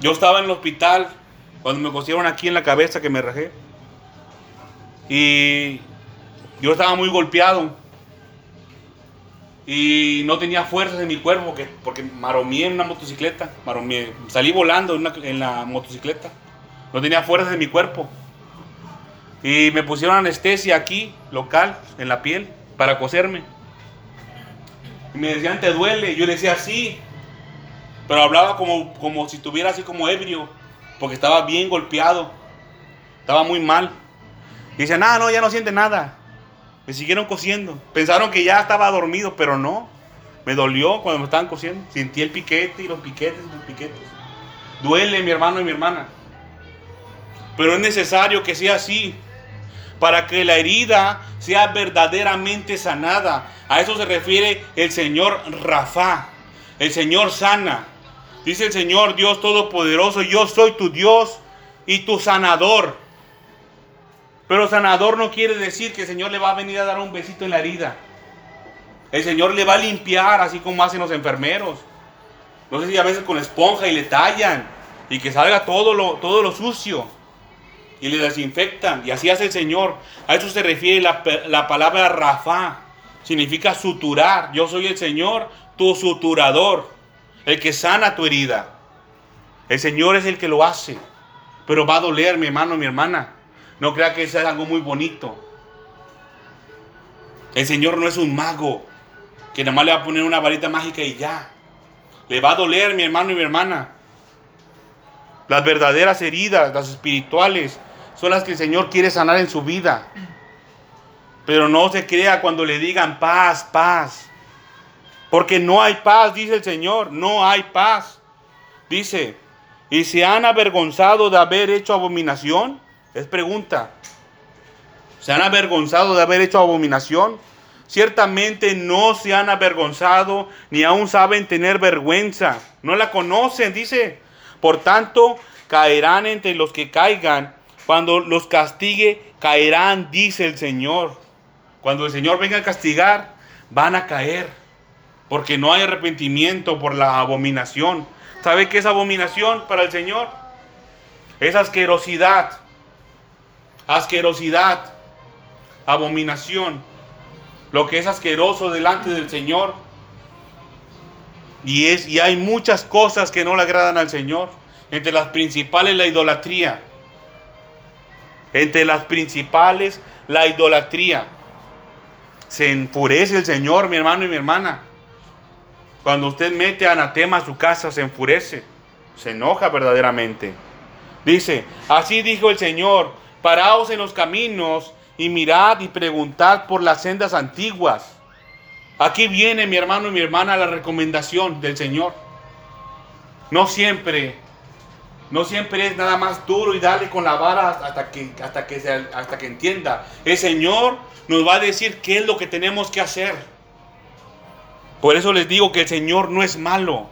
Yo estaba en el hospital cuando me cosieron aquí en la cabeza que me rajé. Y yo estaba muy golpeado. Y no tenía fuerzas en mi cuerpo porque, porque maromié en una motocicleta. salí volando en, en la motocicleta. No tenía fuerzas en mi cuerpo. Y me pusieron anestesia aquí, local, en la piel, para coserme. Y me decían, ¿te duele? Yo le decía, sí. Pero hablaba como, como si estuviera así como ebrio, porque estaba bien golpeado. Estaba muy mal. Y decían, no, no, ya no siente nada. Me siguieron cosiendo. Pensaron que ya estaba dormido, pero no. Me dolió cuando me estaban cosiendo. Sentí el piquete y los piquetes y los piquetes. Duele mi hermano y mi hermana. Pero es necesario que sea así para que la herida sea verdaderamente sanada. A eso se refiere el Señor Rafa. El Señor sana. Dice el Señor Dios Todopoderoso, yo soy tu Dios y tu sanador. Pero sanador no quiere decir que el Señor le va a venir a dar un besito en la herida. El Señor le va a limpiar así como hacen los enfermeros. No sé si a veces con esponja y le tallan y que salga todo lo, todo lo sucio y le desinfectan. Y así hace el Señor. A eso se refiere la, la palabra Rafa. Significa suturar. Yo soy el Señor, tu suturador el que sana tu herida. El Señor es el que lo hace. Pero va a doler, mi hermano, mi hermana. No crea que sea algo muy bonito. El Señor no es un mago que nada más le va a poner una varita mágica y ya. Le va a doler, mi hermano y mi hermana. Las verdaderas heridas, las espirituales, son las que el Señor quiere sanar en su vida. Pero no se crea cuando le digan paz, paz. Porque no hay paz, dice el Señor, no hay paz. Dice, ¿y se han avergonzado de haber hecho abominación? Es pregunta. ¿Se han avergonzado de haber hecho abominación? Ciertamente no se han avergonzado ni aún saben tener vergüenza. No la conocen, dice. Por tanto, caerán entre los que caigan. Cuando los castigue, caerán, dice el Señor. Cuando el Señor venga a castigar, van a caer porque no hay arrepentimiento por la abominación. ¿Sabe qué es abominación para el Señor? Es asquerosidad, asquerosidad, abominación, lo que es asqueroso delante del Señor. Y, es, y hay muchas cosas que no le agradan al Señor. Entre las principales la idolatría. Entre las principales la idolatría. Se enfurece el Señor, mi hermano y mi hermana. Cuando usted mete anatema a su casa, se enfurece, se enoja verdaderamente. Dice, así dijo el Señor, paraos en los caminos y mirad y preguntad por las sendas antiguas. Aquí viene mi hermano y mi hermana la recomendación del Señor. No siempre, no siempre es nada más duro y darle con la vara hasta que, hasta que, hasta que entienda. El Señor nos va a decir qué es lo que tenemos que hacer. Por eso les digo que el Señor no es malo.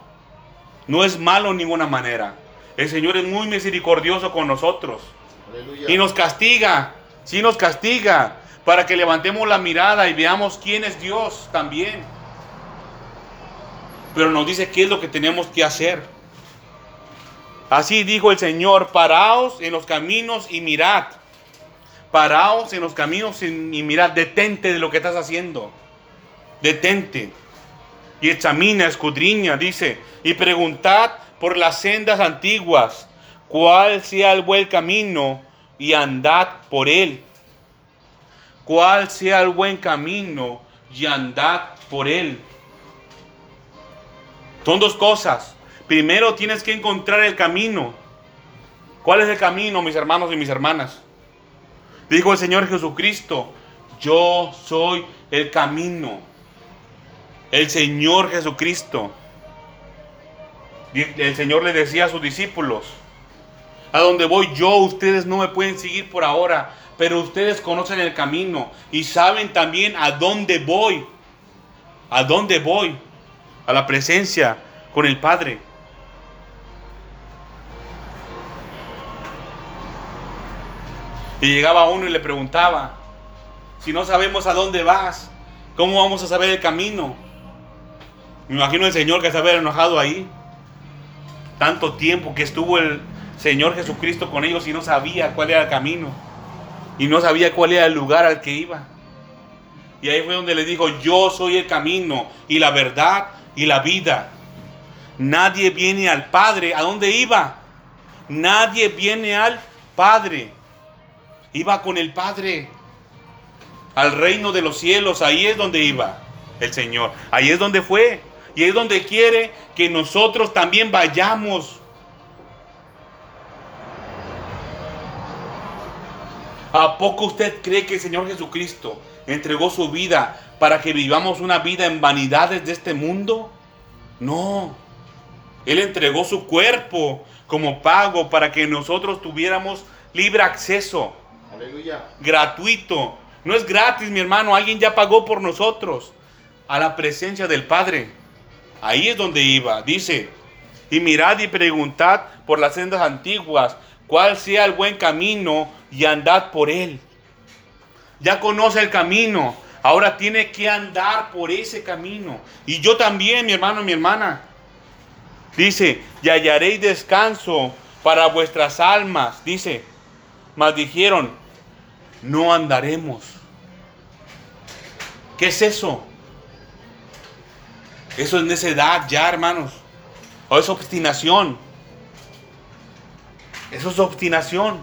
No es malo en ninguna manera. El Señor es muy misericordioso con nosotros. Y nos castiga. Sí nos castiga. Para que levantemos la mirada y veamos quién es Dios también. Pero nos dice qué es lo que tenemos que hacer. Así dijo el Señor, paraos en los caminos y mirad. Paraos en los caminos y mirad. Detente de lo que estás haciendo. Detente y examina, escudriña, dice, y preguntad por las sendas antiguas, cuál sea el buen camino, y andad por él. Cuál sea el buen camino, y andad por él. Son dos cosas. Primero tienes que encontrar el camino. ¿Cuál es el camino, mis hermanos y mis hermanas? Dijo el Señor Jesucristo, yo soy el camino el Señor Jesucristo. El Señor le decía a sus discípulos, a donde voy yo, ustedes no me pueden seguir por ahora, pero ustedes conocen el camino y saben también a dónde voy. ¿A dónde voy? A la presencia con el Padre. Y llegaba uno y le preguntaba, si no sabemos a dónde vas, ¿cómo vamos a saber el camino? Me imagino el Señor que se había enojado ahí. Tanto tiempo que estuvo el Señor Jesucristo con ellos y no sabía cuál era el camino. Y no sabía cuál era el lugar al que iba. Y ahí fue donde le dijo, yo soy el camino y la verdad y la vida. Nadie viene al Padre. ¿A dónde iba? Nadie viene al Padre. Iba con el Padre. Al reino de los cielos. Ahí es donde iba el Señor. Ahí es donde fue. Y es donde quiere que nosotros también vayamos. ¿A poco usted cree que el Señor Jesucristo entregó su vida para que vivamos una vida en vanidades de este mundo? No. Él entregó su cuerpo como pago para que nosotros tuviéramos libre acceso. Aleluya. Gratuito. No es gratis, mi hermano. Alguien ya pagó por nosotros. A la presencia del Padre. Ahí es donde iba. Dice, y mirad y preguntad por las sendas antiguas cuál sea el buen camino y andad por él. Ya conoce el camino. Ahora tiene que andar por ese camino. Y yo también, mi hermano, mi hermana. Dice, y hallaréis descanso para vuestras almas. Dice, mas dijeron, no andaremos. ¿Qué es eso? Eso es necedad ya, hermanos. O es obstinación. Eso es obstinación.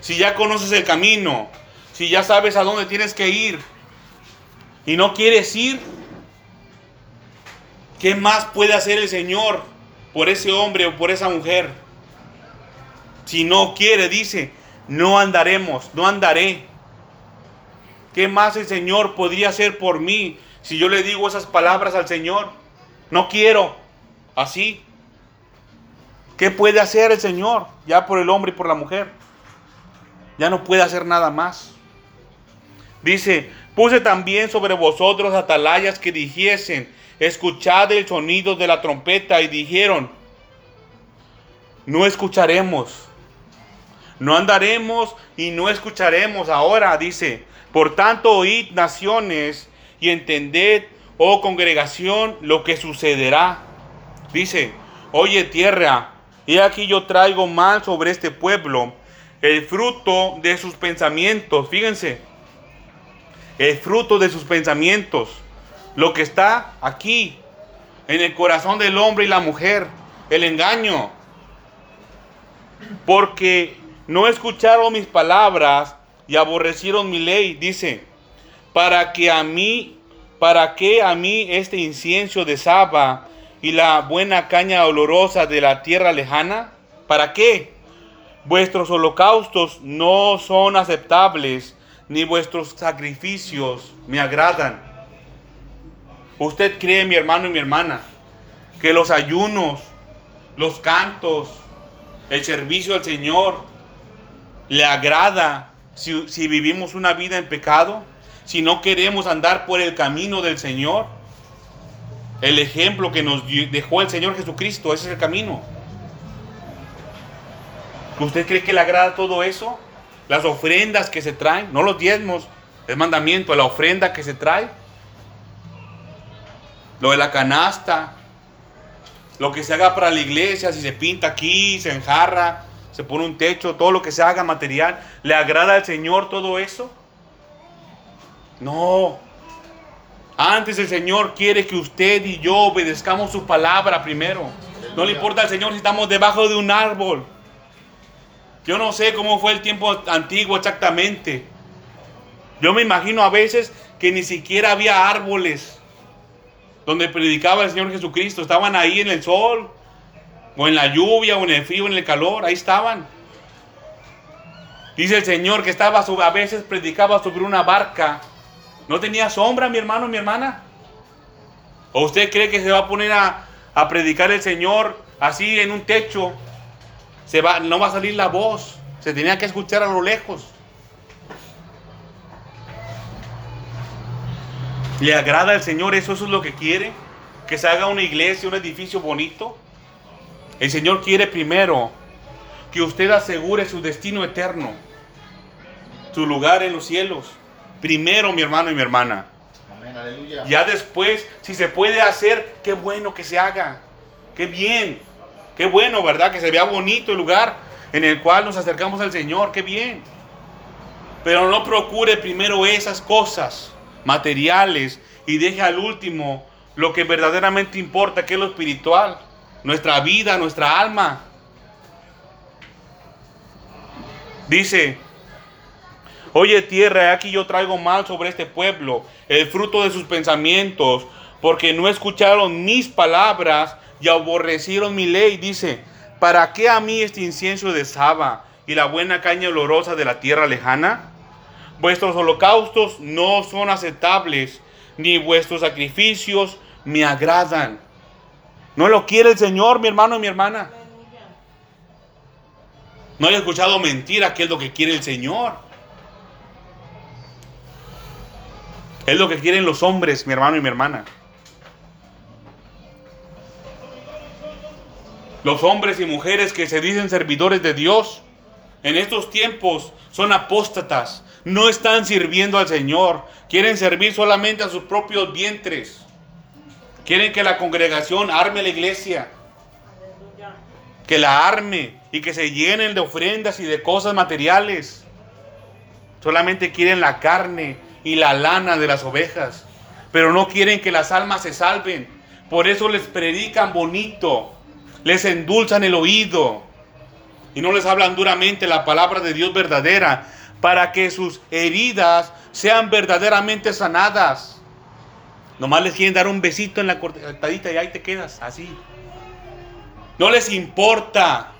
Si ya conoces el camino, si ya sabes a dónde tienes que ir y no quieres ir, ¿qué más puede hacer el Señor por ese hombre o por esa mujer? Si no quiere, dice, no andaremos, no andaré. ¿Qué más el Señor podría hacer por mí si yo le digo esas palabras al Señor? No quiero, así. ¿Qué puede hacer el Señor ya por el hombre y por la mujer? Ya no puede hacer nada más. Dice, puse también sobre vosotros atalayas que dijesen, escuchad el sonido de la trompeta y dijeron, no escucharemos, no andaremos y no escucharemos. Ahora dice, por tanto oíd naciones y entended, oh congregación, lo que sucederá. Dice, oye tierra, y aquí yo traigo mal sobre este pueblo el fruto de sus pensamientos. Fíjense, el fruto de sus pensamientos. Lo que está aquí, en el corazón del hombre y la mujer, el engaño. Porque no escucharon mis palabras y aborrecieron mi ley, dice, para que a mí, para que a mí este incienso de Saba y la buena caña olorosa de la tierra lejana? ¿Para qué? Vuestros holocaustos no son aceptables, ni vuestros sacrificios me agradan. ¿Usted cree, mi hermano y mi hermana, que los ayunos, los cantos, el servicio al Señor le agrada si, si vivimos una vida en pecado? Si no queremos andar por el camino del Señor. El ejemplo que nos dejó el Señor Jesucristo, ese es el camino. ¿Usted cree que le agrada todo eso? Las ofrendas que se traen, no los diezmos, es mandamiento, la ofrenda que se trae. Lo de la canasta, lo que se haga para la iglesia, si se pinta aquí, se enjarra, se pone un techo, todo lo que se haga material, ¿le agrada al Señor todo eso? No, antes el Señor quiere que usted y yo obedezcamos su palabra primero. No le importa al Señor si estamos debajo de un árbol. Yo no sé cómo fue el tiempo antiguo exactamente. Yo me imagino a veces que ni siquiera había árboles donde predicaba el Señor Jesucristo. Estaban ahí en el sol, o en la lluvia, o en el frío, o en el calor, ahí estaban. Dice el Señor que estaba sobre, a veces predicaba sobre una barca. No tenía sombra, mi hermano, mi hermana. ¿O usted cree que se va a poner a, a predicar el Señor así en un techo? Se va, no va a salir la voz. Se tenía que escuchar a lo lejos. ¿Le agrada al Señor eso? ¿Eso es lo que quiere? ¿Que se haga una iglesia, un edificio bonito? El Señor quiere primero que usted asegure su destino eterno, su lugar en los cielos. Primero, mi hermano y mi hermana. Amén, aleluya. Ya después, si se puede hacer, qué bueno que se haga. Qué bien. Qué bueno, ¿verdad? Que se vea bonito el lugar en el cual nos acercamos al Señor. Qué bien. Pero no procure primero esas cosas materiales y deje al último lo que verdaderamente importa, que es lo espiritual, nuestra vida, nuestra alma. Dice, oye tierra, aquí yo traigo mal sobre este pueblo, el fruto de sus pensamientos, porque no escucharon mis palabras y aborrecieron mi ley. Dice, ¿para qué a mí este incienso de Saba y la buena caña olorosa de la tierra lejana? Vuestros holocaustos no son aceptables, ni vuestros sacrificios me agradan. No lo quiere el Señor, mi hermano y mi hermana. No haya escuchado mentira, que es lo que quiere el Señor. Es lo que quieren los hombres, mi hermano y mi hermana. Los hombres y mujeres que se dicen servidores de Dios en estos tiempos son apóstatas, no están sirviendo al Señor, quieren servir solamente a sus propios vientres. Quieren que la congregación arme la iglesia, que la arme y que se llenen de ofrendas y de cosas materiales. Solamente quieren la carne y la lana de las ovejas, pero no quieren que las almas se salven. Por eso les predican bonito, les endulzan el oído y no les hablan duramente la palabra de Dios verdadera para que sus heridas sean verdaderamente sanadas. Nomás les quieren dar un besito en la cortadita y ahí te quedas, así. No les importa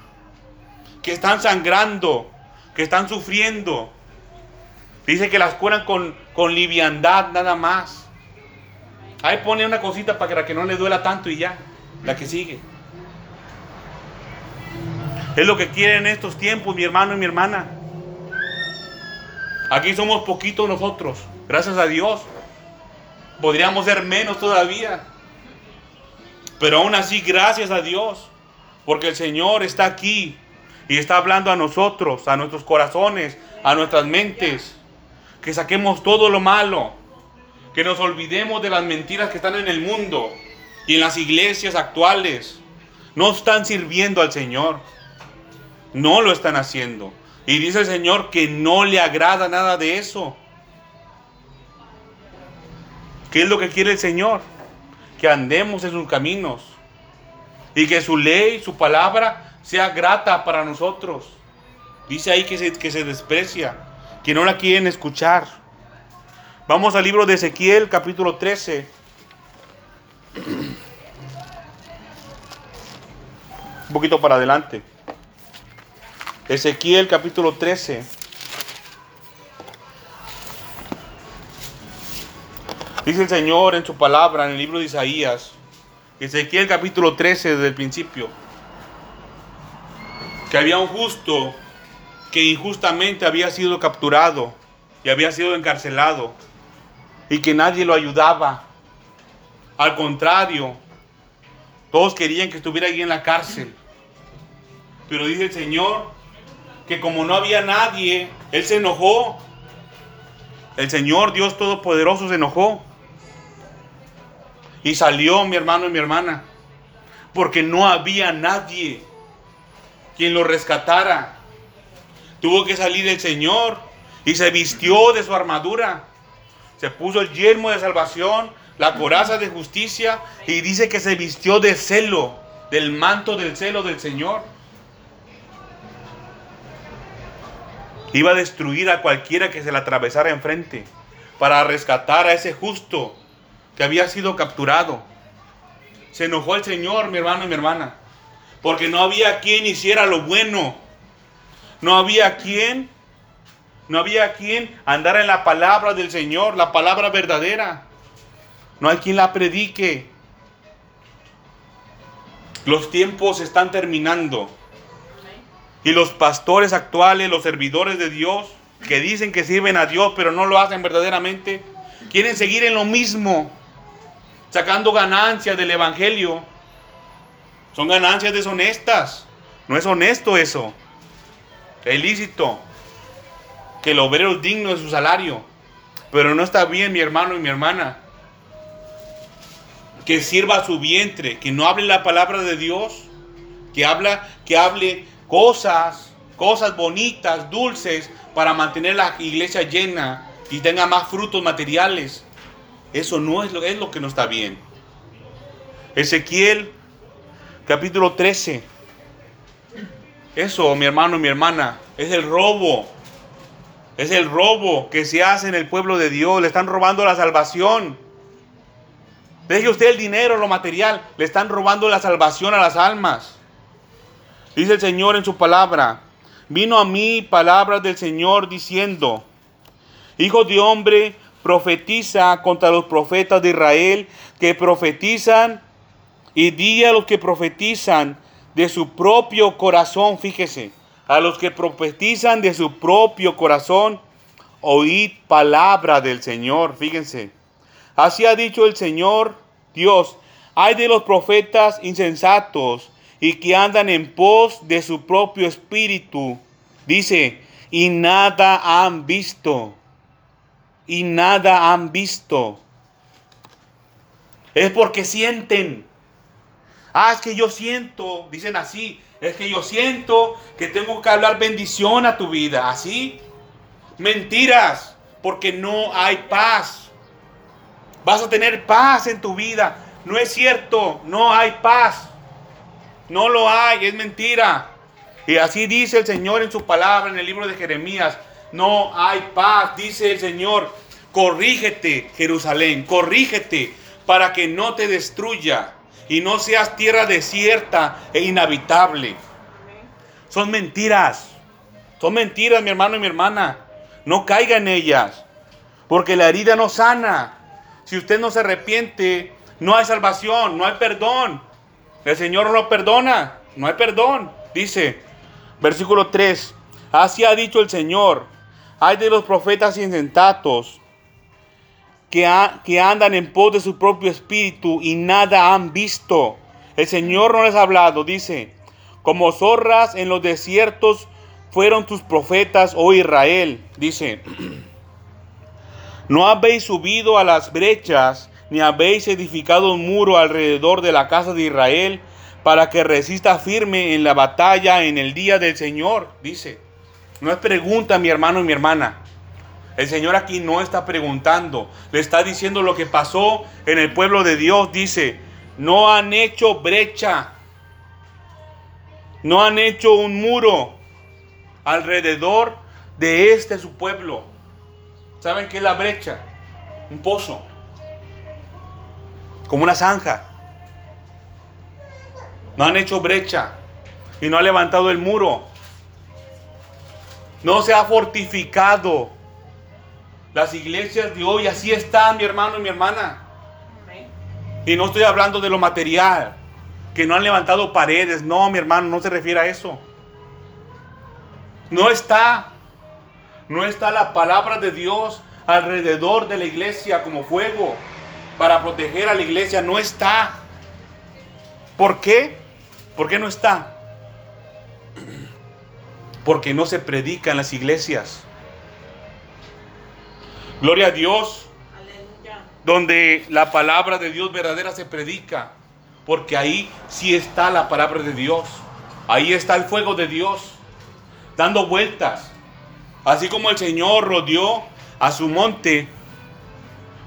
que están sangrando, que están sufriendo. Dice que las curan con, con liviandad nada más. Ahí pone una cosita para que no le duela tanto y ya, la que sigue. Es lo que quieren en estos tiempos, mi hermano y mi hermana. Aquí somos poquitos nosotros, gracias a Dios. Podríamos ser menos todavía. Pero aún así, gracias a Dios, porque el Señor está aquí y está hablando a nosotros, a nuestros corazones, a nuestras mentes. Que saquemos todo lo malo, que nos olvidemos de las mentiras que están en el mundo y en las iglesias actuales. No están sirviendo al Señor. No lo están haciendo. Y dice el Señor que no le agrada nada de eso. ¿Qué es lo que quiere el Señor? Que andemos en sus caminos. Y que su ley, su palabra, sea grata para nosotros. Dice ahí que se, que se desprecia, que no la quieren escuchar. Vamos al libro de Ezequiel, capítulo 13. Un poquito para adelante. Ezequiel capítulo 13. Dice el Señor en su palabra en el libro de Isaías, Ezequiel capítulo 13 desde el principio, que había un justo que injustamente había sido capturado y había sido encarcelado y que nadie lo ayudaba. Al contrario, todos querían que estuviera ahí en la cárcel. Pero dice el Señor que como no había nadie, él se enojó. El Señor Dios Todopoderoso se enojó. Y salió mi hermano y mi hermana. Porque no había nadie quien lo rescatara. Tuvo que salir el Señor y se vistió de su armadura. Se puso el yelmo de salvación, la coraza de justicia y dice que se vistió de celo, del manto del celo del Señor. Iba a destruir a cualquiera que se le atravesara enfrente para rescatar a ese justo que había sido capturado. Se enojó el Señor, mi hermano y mi hermana, porque no había quien hiciera lo bueno. No había quien, no había quien andara en la palabra del Señor, la palabra verdadera. No hay quien la predique. Los tiempos están terminando. Y los pastores actuales, los servidores de Dios, que dicen que sirven a Dios, pero no lo hacen verdaderamente, quieren seguir en lo mismo, sacando ganancias del Evangelio. Son ganancias deshonestas. No es honesto eso. Es ilícito. Que el obrero es digno de su salario. Pero no está bien, mi hermano y mi hermana. Que sirva su vientre, que no hable la palabra de Dios, que habla, que hable cosas, cosas bonitas, dulces, para mantener la iglesia llena y tenga más frutos materiales. Eso no es lo, es lo que no está bien. Ezequiel capítulo 13. Eso, mi hermano y mi hermana, es el robo. Es el robo que se hace en el pueblo de Dios. Le están robando la salvación. Deje usted el dinero, lo material. Le están robando la salvación a las almas. Dice el Señor en su palabra. Vino a mí palabras del Señor diciendo, Hijo de hombre, profetiza contra los profetas de Israel que profetizan y di a los que profetizan de su propio corazón, fíjese, a los que profetizan de su propio corazón, oíd palabra del Señor, fíjense. Así ha dicho el Señor Dios, hay de los profetas insensatos y que andan en pos de su propio espíritu. Dice, y nada han visto y nada han visto. Es porque sienten. Ah, es que yo siento, dicen así, es que yo siento que tengo que hablar bendición a tu vida. Así, mentiras, porque no hay paz. Vas a tener paz en tu vida. No es cierto, no hay paz. No lo hay, es mentira. Y así dice el Señor en su palabra en el libro de Jeremías no hay paz, dice el Señor. Corrígete, Jerusalén, corrígete para que no te destruya y no seas tierra desierta e inhabitable. Son mentiras, son mentiras, mi hermano y mi hermana. No caiga en ellas, porque la herida no sana. Si usted no se arrepiente, no hay salvación, no hay perdón. El Señor no perdona, no hay perdón. Dice, versículo 3, así ha dicho el Señor hay de los profetas insensatos que, que andan en pos de su propio espíritu y nada han visto. El Señor no les ha hablado, dice, como zorras en los desiertos fueron tus profetas, oh Israel, dice, no habéis subido a las brechas, ni habéis edificado un muro alrededor de la casa de Israel, para que resista firme en la batalla en el día del Señor, dice. No es pregunta, mi hermano y mi hermana. El Señor aquí no está preguntando, le está diciendo lo que pasó en el pueblo de Dios. Dice, no han hecho brecha, no han hecho un muro alrededor de este su pueblo. ¿Saben qué es la brecha? Un pozo, como una zanja. No han hecho brecha y no han levantado el muro no se ha fortificado. Las iglesias de hoy así están, mi hermano y mi hermana. Y no estoy hablando de lo material, que no han levantado paredes. No, mi hermano, no se refiere a eso. No está, no está la palabra de Dios alrededor de la iglesia como fuego para proteger a la iglesia. No está. ¿Por qué? ¿Por qué no está? Porque no se predica en las iglesias. Gloria a Dios, donde la palabra de Dios verdadera se predica, porque ahí sí está la palabra de Dios, ahí está el fuego de Dios, dando vueltas, así como el Señor rodeó a su monte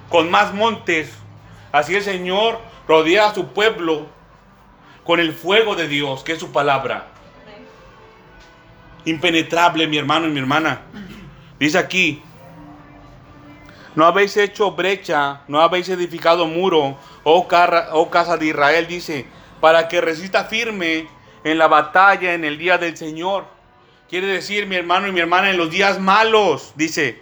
con más montes, así el Señor rodea a su pueblo con el fuego de Dios, que es su palabra impenetrable, mi hermano y mi hermana. Dice aquí, no habéis hecho brecha, no habéis edificado muro, oh, oh casa de Israel, dice, para que resista firme en la batalla en el día del Señor. Quiere decir, mi hermano y mi hermana, en los días malos, dice,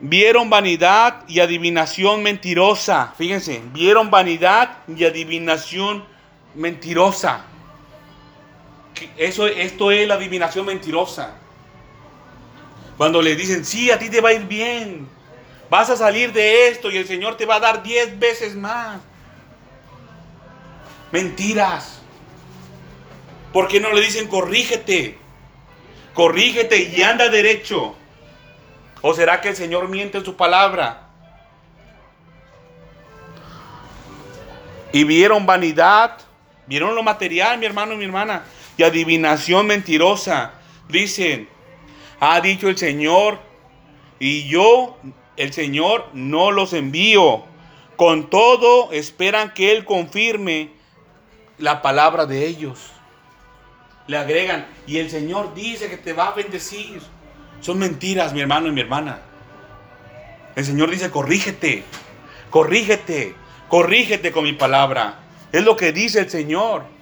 vieron vanidad y adivinación mentirosa. Fíjense, vieron vanidad y adivinación mentirosa. Eso, esto es la adivinación mentirosa. Cuando le dicen, sí, a ti te va a ir bien. Vas a salir de esto y el Señor te va a dar diez veces más. Mentiras. ¿Por qué no le dicen corrígete? Corrígete y anda derecho. ¿O será que el Señor miente en su palabra? Y vieron vanidad, vieron lo material, mi hermano y mi hermana, y adivinación mentirosa. Dicen, ha dicho el Señor, y yo, el Señor, no los envío. Con todo, esperan que Él confirme la palabra de ellos. Le agregan, y el Señor dice que te va a bendecir. Son mentiras, mi hermano y mi hermana. El Señor dice, corrígete, corrígete, corrígete con mi palabra. Es lo que dice el Señor.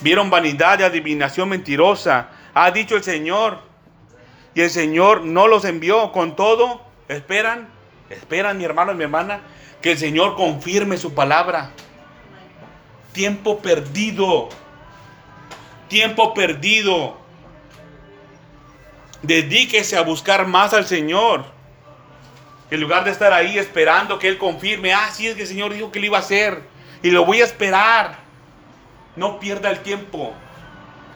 Vieron vanidad y adivinación mentirosa. Ha dicho el Señor. Y el Señor no los envió. Con todo, esperan, esperan mi hermano y mi hermana, que el Señor confirme su palabra. Tiempo perdido. Tiempo perdido. Dedíquese a buscar más al Señor. En lugar de estar ahí esperando que Él confirme, ah, sí es que el Señor dijo que lo iba a hacer. Y lo voy a esperar. No pierda el tiempo.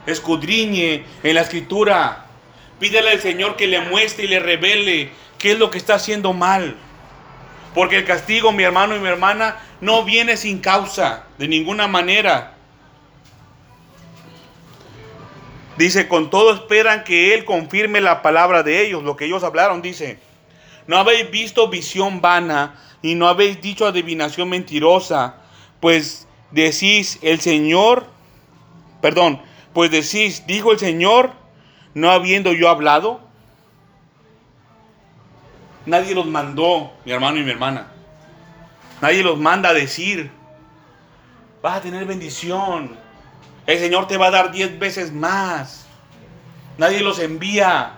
Escudriñe en la escritura. Pídele al Señor que le muestre y le revele qué es lo que está haciendo mal. Porque el castigo, mi hermano y mi hermana, no viene sin causa, de ninguna manera. Dice, con todo esperan que Él confirme la palabra de ellos, lo que ellos hablaron, dice, no habéis visto visión vana y no habéis dicho adivinación mentirosa, pues decís, el Señor, perdón, pues decís, dijo el Señor, no habiendo yo hablado. Nadie los mandó, mi hermano y mi hermana. Nadie los manda a decir, vas a tener bendición, el Señor te va a dar diez veces más. Nadie los envía.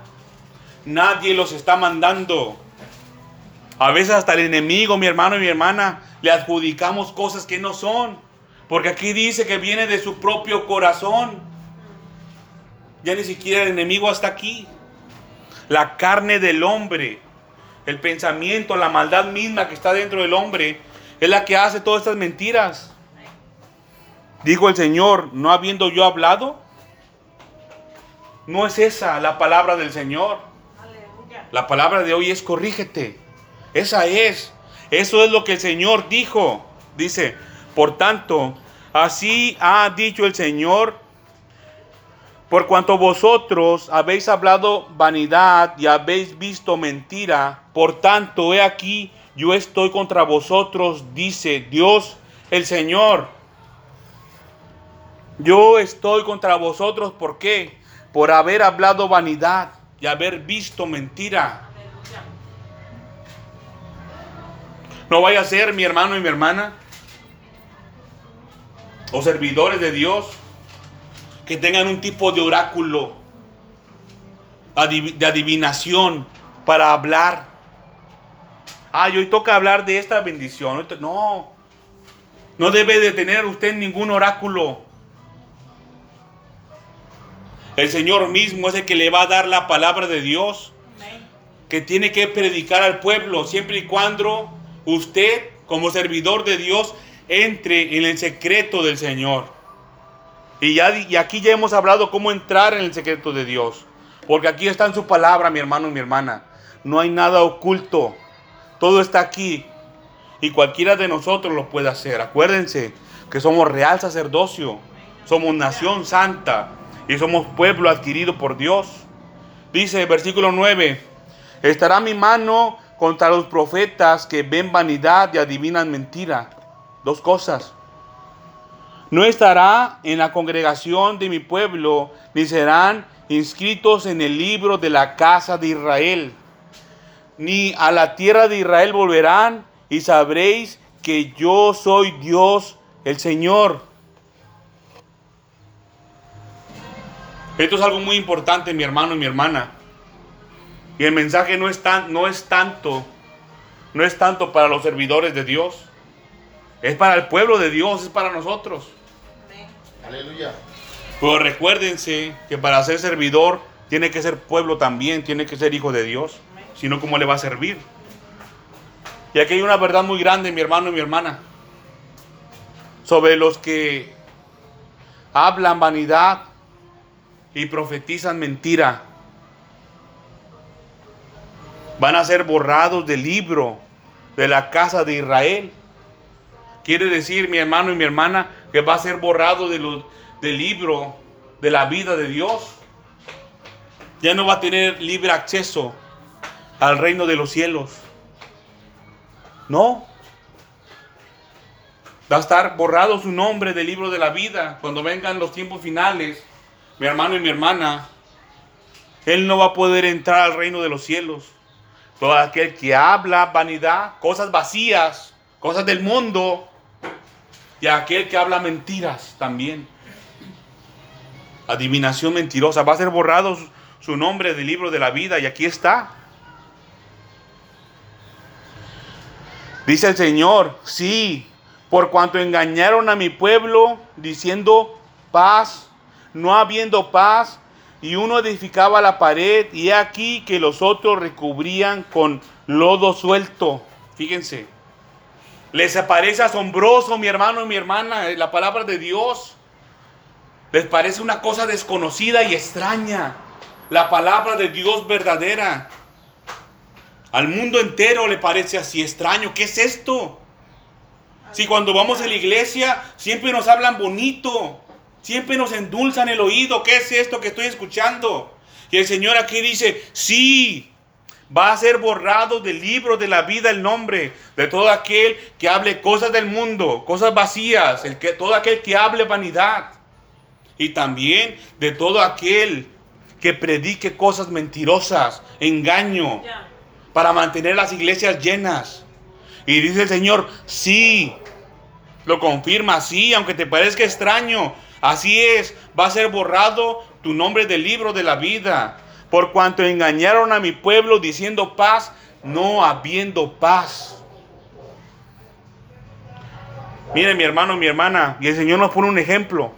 Nadie los está mandando. A veces hasta el enemigo, mi hermano y mi hermana, le adjudicamos cosas que no son. Porque aquí dice que viene de su propio corazón. Ya ni siquiera el enemigo está aquí. La carne del hombre, el pensamiento, la maldad misma que está dentro del hombre, es la que hace todas estas mentiras. Dijo el Señor, no habiendo yo hablado. No es esa la palabra del Señor. La palabra de hoy es corrígete. Esa es. Eso es lo que el Señor dijo. Dice, por tanto, así ha dicho el Señor, por cuanto vosotros habéis hablado vanidad y habéis visto mentira, por tanto, he aquí, yo estoy contra vosotros, dice Dios el Señor yo estoy contra vosotros, ¿por qué? Por haber hablado vanidad y haber visto mentira. No vaya a ser mi hermano y mi hermana, o servidores de Dios, que tengan un tipo de oráculo, de adivinación para hablar. Ah, hoy toca hablar de esta bendición. No, no debe de tener usted ningún oráculo. El Señor mismo es el que le va a dar la palabra de Dios. Que tiene que predicar al pueblo siempre y cuando usted, como servidor de Dios, entre en el secreto del Señor. Y, ya, y aquí ya hemos hablado cómo entrar en el secreto de Dios. Porque aquí está en su palabra, mi hermano y mi hermana. No hay nada oculto. Todo está aquí. Y cualquiera de nosotros lo puede hacer. Acuérdense que somos real sacerdocio. Somos nación santa y somos pueblo adquirido por Dios. Dice versículo 9, estará mi mano contra los profetas que ven vanidad y adivinan mentira. Dos cosas. No estará en la congregación de mi pueblo, ni serán inscritos en el libro de la casa de Israel. Ni a la tierra de Israel volverán y sabréis que yo soy Dios el Señor Esto es algo muy importante, mi hermano y mi hermana. Y el mensaje no es, tan, no es tanto, no es tanto para los servidores de Dios. Es para el pueblo de Dios, es para nosotros. Aleluya. Pero recuérdense que para ser servidor tiene que ser pueblo también, tiene que ser hijo de Dios. sino cómo le va a servir. Y aquí hay una verdad muy grande, mi hermano y mi hermana, sobre los que hablan vanidad y profetizan mentira. Van a ser borrados del libro de la casa de Israel. Quiere decir, mi hermano y mi hermana, que va a ser borrado del libro de la vida de Dios. Ya no va a tener libre acceso al reino de los cielos. No. Va a estar borrado su nombre del libro de la vida cuando vengan los tiempos finales. Mi hermano y mi hermana, él no va a poder entrar al reino de los cielos. Todo aquel que habla vanidad, cosas vacías, cosas del mundo, y aquel que habla mentiras también. Adivinación mentirosa. Va a ser borrado su nombre del libro de la vida y aquí está. Dice el Señor, sí, por cuanto engañaron a mi pueblo diciendo paz, no habiendo paz, y uno edificaba la pared, y aquí que los otros recubrían con lodo suelto. Fíjense, les parece asombroso, mi hermano y mi hermana, la palabra de Dios. Les parece una cosa desconocida y extraña. La palabra de Dios verdadera. Al mundo entero le parece así extraño. ¿Qué es esto? Si cuando vamos a la iglesia siempre nos hablan bonito, siempre nos endulzan el oído. ¿Qué es esto que estoy escuchando? Y el Señor aquí dice, sí, va a ser borrado del libro de la vida el nombre de todo aquel que hable cosas del mundo, cosas vacías, el que, todo aquel que hable vanidad. Y también de todo aquel que predique cosas mentirosas, engaño para mantener las iglesias llenas. Y dice el Señor, sí, lo confirma, sí, aunque te parezca extraño, así es, va a ser borrado tu nombre del libro de la vida, por cuanto engañaron a mi pueblo diciendo paz, no habiendo paz. Mire mi hermano, mi hermana, y el Señor nos pone un ejemplo.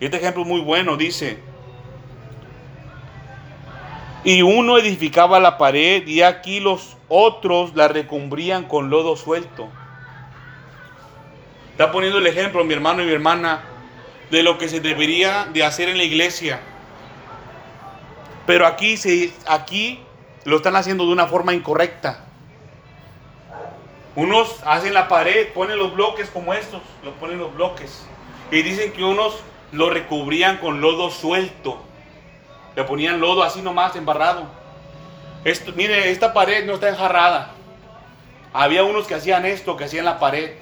Y este ejemplo es muy bueno, dice, y uno edificaba la pared y aquí los otros la recumbrían con lodo suelto. Está poniendo el ejemplo, mi hermano y mi hermana, de lo que se debería de hacer en la iglesia. Pero aquí, se, aquí lo están haciendo de una forma incorrecta. Unos hacen la pared, ponen los bloques como estos, los ponen los bloques. Y dicen que unos lo recubrían con lodo suelto. Le ponían lodo así nomás, embarrado. Mire, esta pared no está enjarrada. Había unos que hacían esto, que hacían la pared.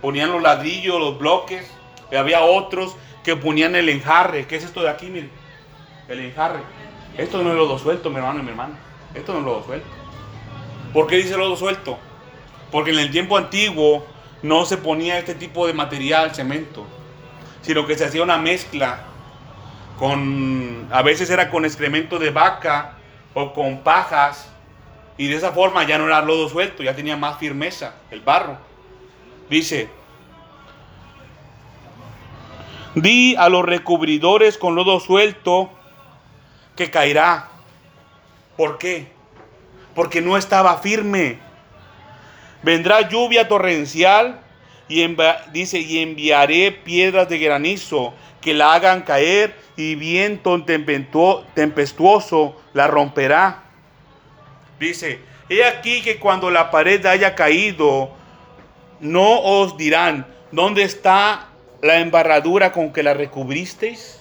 Ponían los ladrillos, los bloques. Y había otros que ponían el enjarre. ¿Qué es esto de aquí, mire? El enjarre. Esto no es lodo suelto, mi hermano y mi hermana. Esto no es lodo suelto. ¿Por qué dice lodo suelto? Porque en el tiempo antiguo no se ponía este tipo de material, cemento, sino que se hacía una mezcla con, a veces era con excremento de vaca o con pajas, y de esa forma ya no era lodo suelto, ya tenía más firmeza el barro. Dice, di a los recubridores con lodo suelto que caerá. ¿Por qué? Porque no estaba firme. Vendrá lluvia torrencial y dice, y enviaré piedras de granizo que la hagan caer y viento tempestuoso la romperá. Dice, he aquí que cuando la pared haya caído, no os dirán, ¿dónde está la embarradura con que la recubristeis?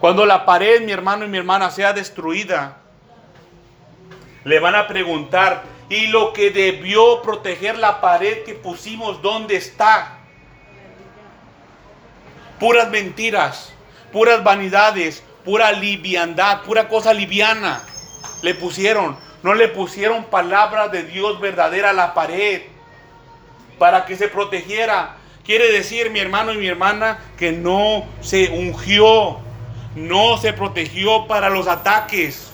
Cuando la pared, mi hermano y mi hermana, sea destruida, le van a preguntar, ¿y lo que debió proteger la pared que pusimos, dónde está? puras mentiras, puras vanidades, pura liviandad, pura cosa liviana le pusieron. No le pusieron palabras de Dios verdadera a la pared para que se protegiera. Quiere decir, mi hermano y mi hermana, que no se ungió, no se protegió para los ataques.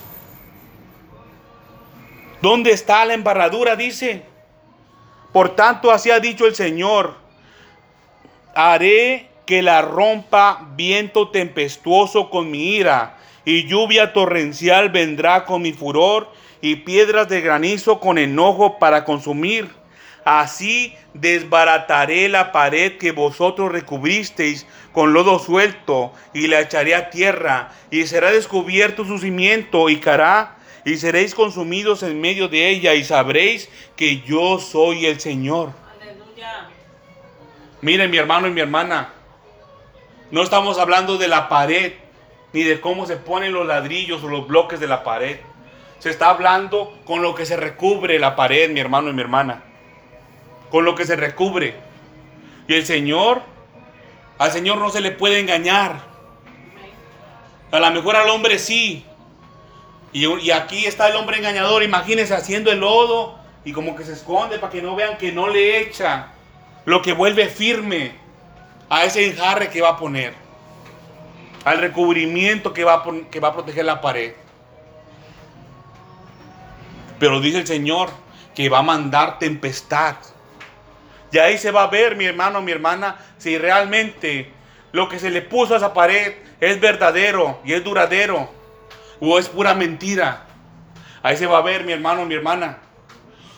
¿Dónde está la embarradura? Dice. Por tanto, así ha dicho el Señor. Haré que la rompa viento tempestuoso con mi ira, y lluvia torrencial vendrá con mi furor, y piedras de granizo con enojo para consumir. Así desbarataré la pared que vosotros recubristeis con lodo suelto, y la echaré a tierra, y será descubierto su cimiento, y cará, y seréis consumidos en medio de ella, y sabréis que yo soy el Señor. Aleluya. Miren mi hermano y mi hermana, no estamos hablando de la pared, ni de cómo se ponen los ladrillos o los bloques de la pared. Se está hablando con lo que se recubre la pared, mi hermano y mi hermana. Con lo que se recubre. Y el Señor, al Señor no se le puede engañar. A lo mejor al hombre sí. Y, aquí está el hombre engañador, imagínense haciendo el lodo y como que se esconde para que no vean que no le echa lo que vuelve firme a ese enjarre que va a poner, al recubrimiento que va a proteger la pared. Pero dice el Señor que va a mandar tempestad. Y ahí se va a ver, mi hermano, mi hermana, si realmente lo que se le puso a esa pared es verdadero y es duradero o es pura mentira. Ahí se va a ver, mi hermano, mi hermana,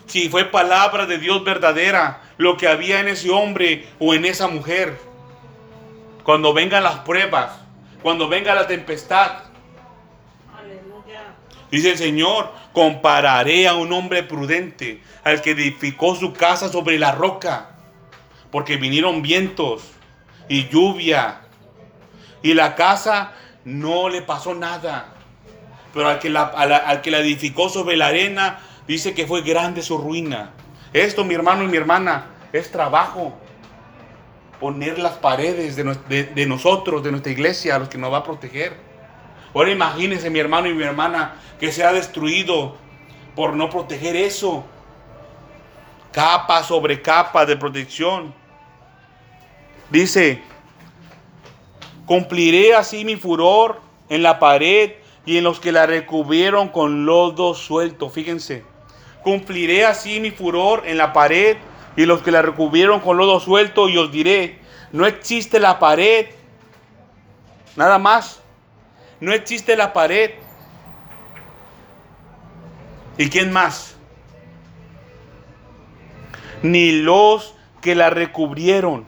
si fue palabra de Dios verdadera lo que había en ese hombre o en esa mujer. Cuando vengan las pruebas, cuando venga la tempestad. Dice el Señor, compararé a un hombre prudente, al que edificó su casa sobre la roca, porque vinieron vientos y lluvia, y la casa no le pasó nada. Pero al que la, al que la edificó sobre la arena, dice que fue grande su ruina. Esto, mi hermano y mi hermana, es trabajo poner las paredes de, nosotros, de nuestra iglesia, a los que nos va a proteger. Ahora imagínense mi hermano y mi hermana que se ha destruido por no proteger eso. Capa sobre capa de protección. Dice, cumpliré así mi furor en la pared y en los que la recubrieron con lodo suelto. Fíjense, cumpliré así mi furor en la pared y los que la recubrieron con lodo suelto, y os diré, no existe la pared, nada más, no existe la pared. ¿Y quién más? Ni los que la recubrieron.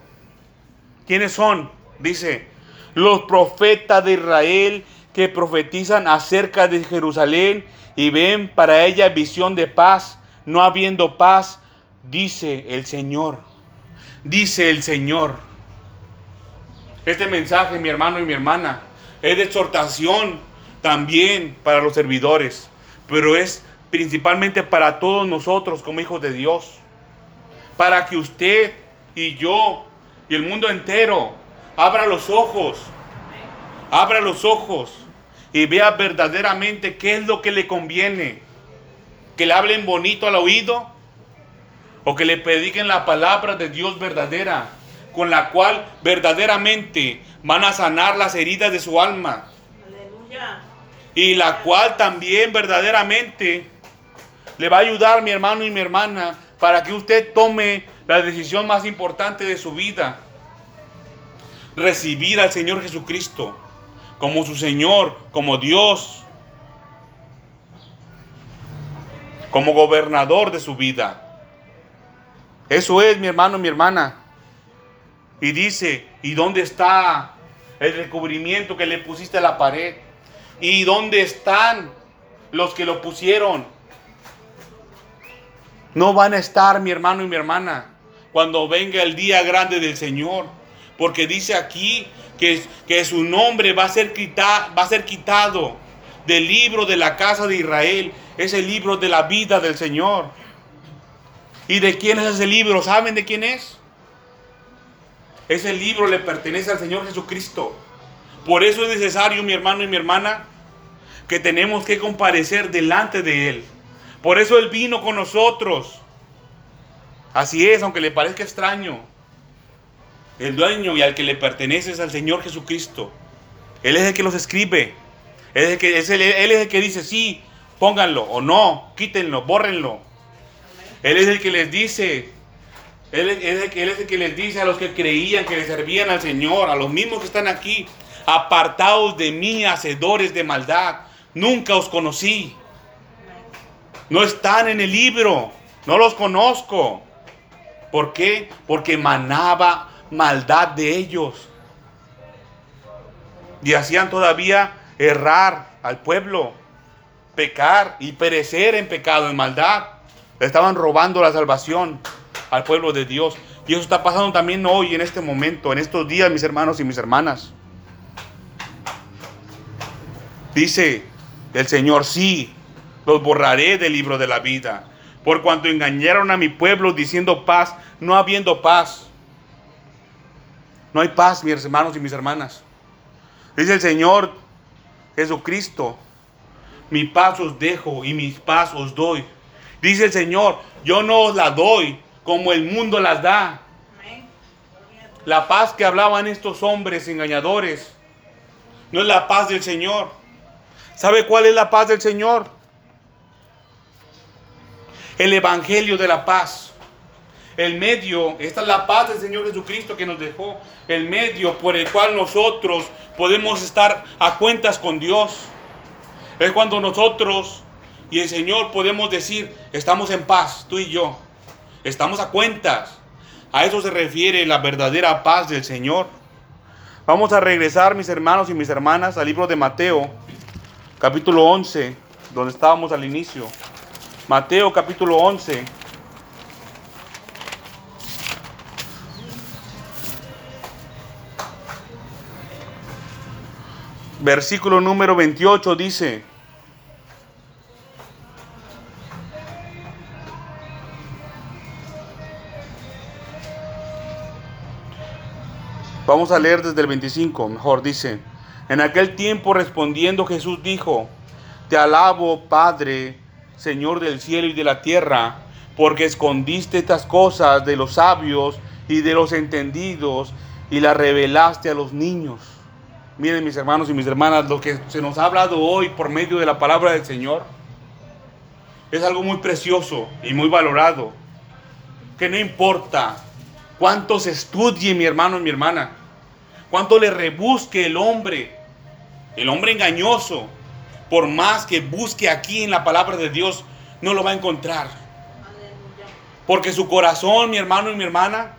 ¿Quiénes son? Dice, los profetas de Israel que profetizan acerca de Jerusalén y ven para ella visión de paz, no habiendo paz, dice el Señor. Dice el Señor. Este mensaje, mi hermano y mi hermana, es de exhortación también para los servidores, pero es principalmente para todos nosotros como hijos de Dios. Para que usted y yo y el mundo entero abra los ojos, abra los ojos y vea verdaderamente qué es lo que le conviene. Que le hablen bonito al oído o que le prediquen la palabra de Dios verdadera, con la cual verdaderamente van a sanar las heridas de su alma. Aleluya. Y la cual también verdaderamente le va a ayudar mi hermano y mi hermana para que usted tome la decisión más importante de su vida. Recibir al Señor Jesucristo como su Señor, como Dios, como gobernador de su vida. Eso es, mi hermano, mi hermana. Y dice, ¿y dónde está el recubrimiento que le pusiste a la pared? ¿Y dónde están los que lo pusieron? No van a estar, mi hermano y mi hermana, cuando venga el día grande del Señor. Porque dice aquí que, que su nombre va a, ser va a ser quitado del libro de la casa de Israel. Es el libro de la vida del Señor. ¿Y de quién es ese libro? ¿Saben de quién es? Ese libro le pertenece al Señor Jesucristo. Por eso es necesario, mi hermano y mi hermana, que tenemos que comparecer delante de Él. Por eso Él vino con nosotros. Así es, aunque le parezca extraño. El dueño y al que le pertenece es al Señor Jesucristo. Él es el que los escribe. Él es el que, es él es el que dice, sí, pónganlo o no, quítenlo, bórrenlo. Él es el que les dice Él, es el que les dice a los que creían que le servían al Señor, a los mismos que están aquí, apartados de mí, hacedores de maldad, nunca os conocí. No están en el libro, no los conozco. ¿Por qué? Porque manaba maldad de ellos. Y hacían todavía errar al pueblo, pecar y perecer en pecado, en maldad. Estaban robando la salvación al pueblo de Dios. Y eso está pasando también hoy, en este momento, en estos días, mis hermanos y mis hermanas. Dice el Señor, sí, los borraré del libro de la vida, por cuanto engañaron a mi pueblo diciendo paz, no habiendo paz. No hay paz, mis hermanos y mis hermanas. Dice el Señor Jesucristo, mi paz os dejo y mi paz os doy. Dice el Señor, yo no os la doy como el mundo las da. La paz que hablaban estos hombres engañadores no es la paz del Señor. ¿Sabe cuál es la paz del Señor? El Evangelio de la paz. El medio, esta es la paz del Señor Jesucristo que nos dejó. El medio por el cual nosotros podemos estar a cuentas con Dios. Es cuando nosotros y el Señor podemos decir, estamos en paz, tú y yo. Estamos a cuentas. A eso se refiere la verdadera paz del Señor. Vamos a regresar, mis hermanos y mis hermanas, al libro de Mateo, capítulo 11, donde estábamos al inicio. Mateo, capítulo 11. Versículo número 28 dice, Vamos a leer desde el 25, mejor dice. En aquel tiempo respondiendo Jesús dijo, Te alabo, Padre, Señor del cielo y de la tierra, porque escondiste estas cosas de los sabios y de los entendidos y las revelaste a los niños. Miren mis hermanos y mis hermanas, lo que se nos ha hablado hoy por medio de la palabra del Señor es algo muy precioso y muy valorado, que no importa cuánto se estudie mi hermano y mi hermana, cuánto le rebusque el hombre, el hombre engañoso, por más que busque aquí en la palabra de Dios, no lo va a encontrar. Porque su corazón, mi hermano y mi hermana,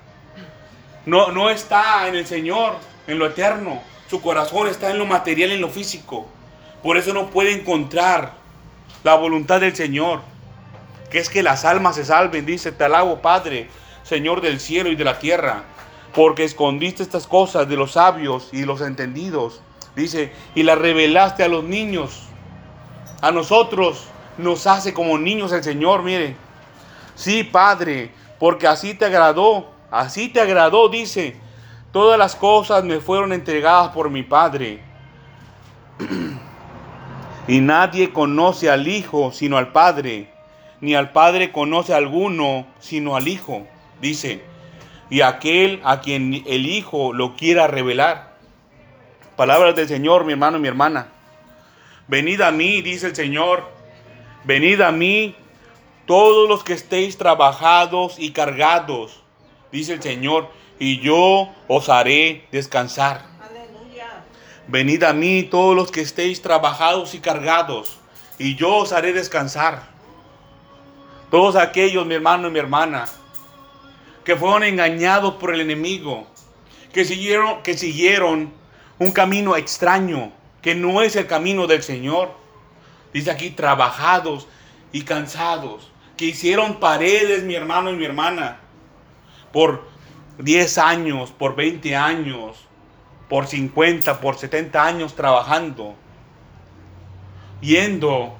no, no está en el Señor, en lo eterno. Su corazón está en lo material, en lo físico. Por eso no puede encontrar la voluntad del Señor, que es que las almas se salven. Dice, te alabo Padre, Señor del cielo y de la tierra, porque escondiste estas cosas de los sabios y los entendidos. Dice, y las revelaste a los niños. A nosotros nos hace como niños el Señor, mire. Sí, Padre, porque así te agradó, así te agradó, dice. Todas las cosas me fueron entregadas por mi Padre. *clears throat* y nadie conoce al Hijo sino al Padre, ni al Padre conoce a alguno sino al Hijo dice, y aquel a quien el Hijo lo quiera revelar. Palabras del Señor, mi hermano y mi hermana. Venid a mí, dice el Señor, venid a mí todos los que estéis trabajados y cargados, dice el Señor, y yo os haré descansar. Aleluya. Venid a mí todos los que estéis trabajados y cargados, y yo os haré descansar. Todos aquellos, mi hermano y mi hermana, que fueron engañados por el enemigo, que siguieron, que siguieron un camino extraño, que no es el camino del Señor. Dice aquí, trabajados y cansados, que hicieron paredes, mi hermano y mi hermana, por 10 años, por 20 años, por 50, por 70 años trabajando, yendo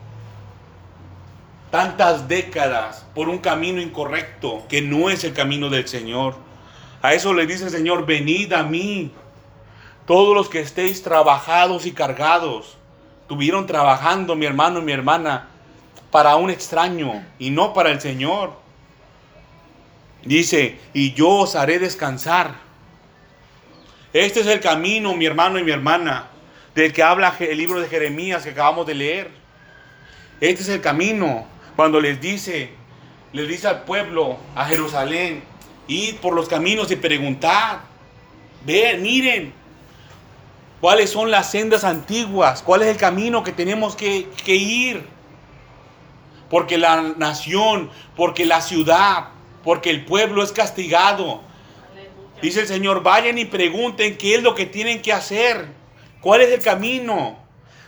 tantas décadas por un camino incorrecto que no es el camino del Señor. A eso le dice el Señor, venid a mí, todos los que estéis trabajados y cargados. Tuvieron trabajando, mi hermano y mi hermana, para un extraño y no para el Señor. Dice, y yo os haré descansar. Este es el camino, mi hermano y mi hermana, del que habla el libro de Jeremías que acabamos de leer. Este es el camino cuando les dice, les dice al pueblo, a Jerusalén, ir por los caminos y preguntar. Ver, miren, cuáles son las sendas antiguas, cuál es el camino que tenemos que, que ir. Porque la nación, porque la ciudad, porque el pueblo es castigado. Dice el Señor, vayan y pregunten qué es lo que tienen que hacer, cuál es el camino.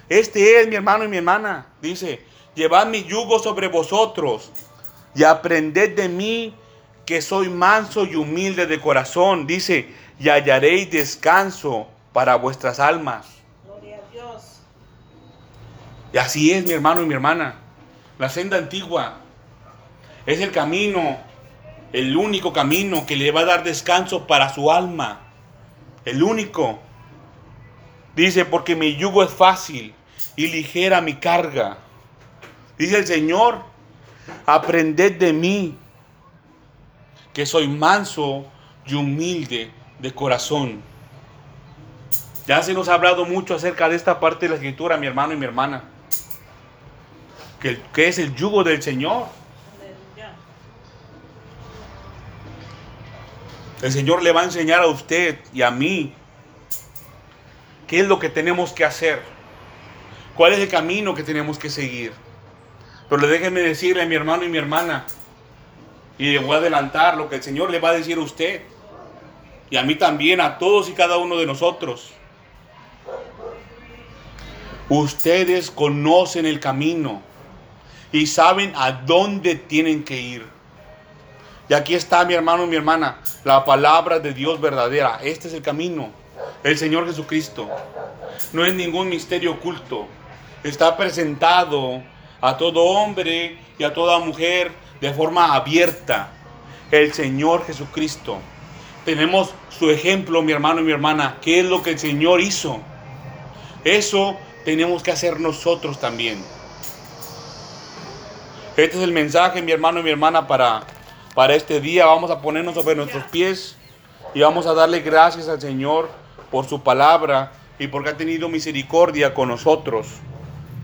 Este es mi hermano y mi hermana. Dice, llevad mi yugo sobre vosotros y aprended de mí que soy manso y humilde de corazón. Dice, y hallaréis descanso para vuestras almas. Gloria a Dios. Y así es mi hermano y mi hermana. La senda antigua es el camino, el único camino que le va a dar descanso para su alma. El único. Dice, porque mi yugo es fácil y ligera mi carga. Dice el Señor, aprended de mí, que soy manso y humilde de corazón. Ya se nos ha hablado mucho acerca de esta parte de la escritura, mi hermano y mi hermana. Que, que es el yugo del Señor. El Señor le va a enseñar a usted y a mí qué es lo que tenemos que hacer. ¿Cuál es el camino que tenemos que seguir? Pero déjenme decirle a mi hermano y mi hermana, y le voy a adelantar lo que el Señor le va a decir a usted, y a mí también, a todos y cada uno de nosotros. Ustedes conocen el camino y saben a dónde tienen que ir. Y aquí está mi hermano y mi hermana, la palabra de Dios verdadera. Este es el camino, el Señor Jesucristo. No es ningún misterio oculto. Está presentado a todo hombre y a toda mujer de forma abierta. El Señor Jesucristo. Tenemos su ejemplo, mi hermano y mi hermana. ¿Qué es lo que el Señor hizo? Eso tenemos que hacer nosotros también. Este es el mensaje, mi hermano y mi hermana, para, para este día. Vamos a ponernos sobre nuestros pies y vamos a darle gracias al Señor por su palabra y porque ha tenido misericordia con nosotros.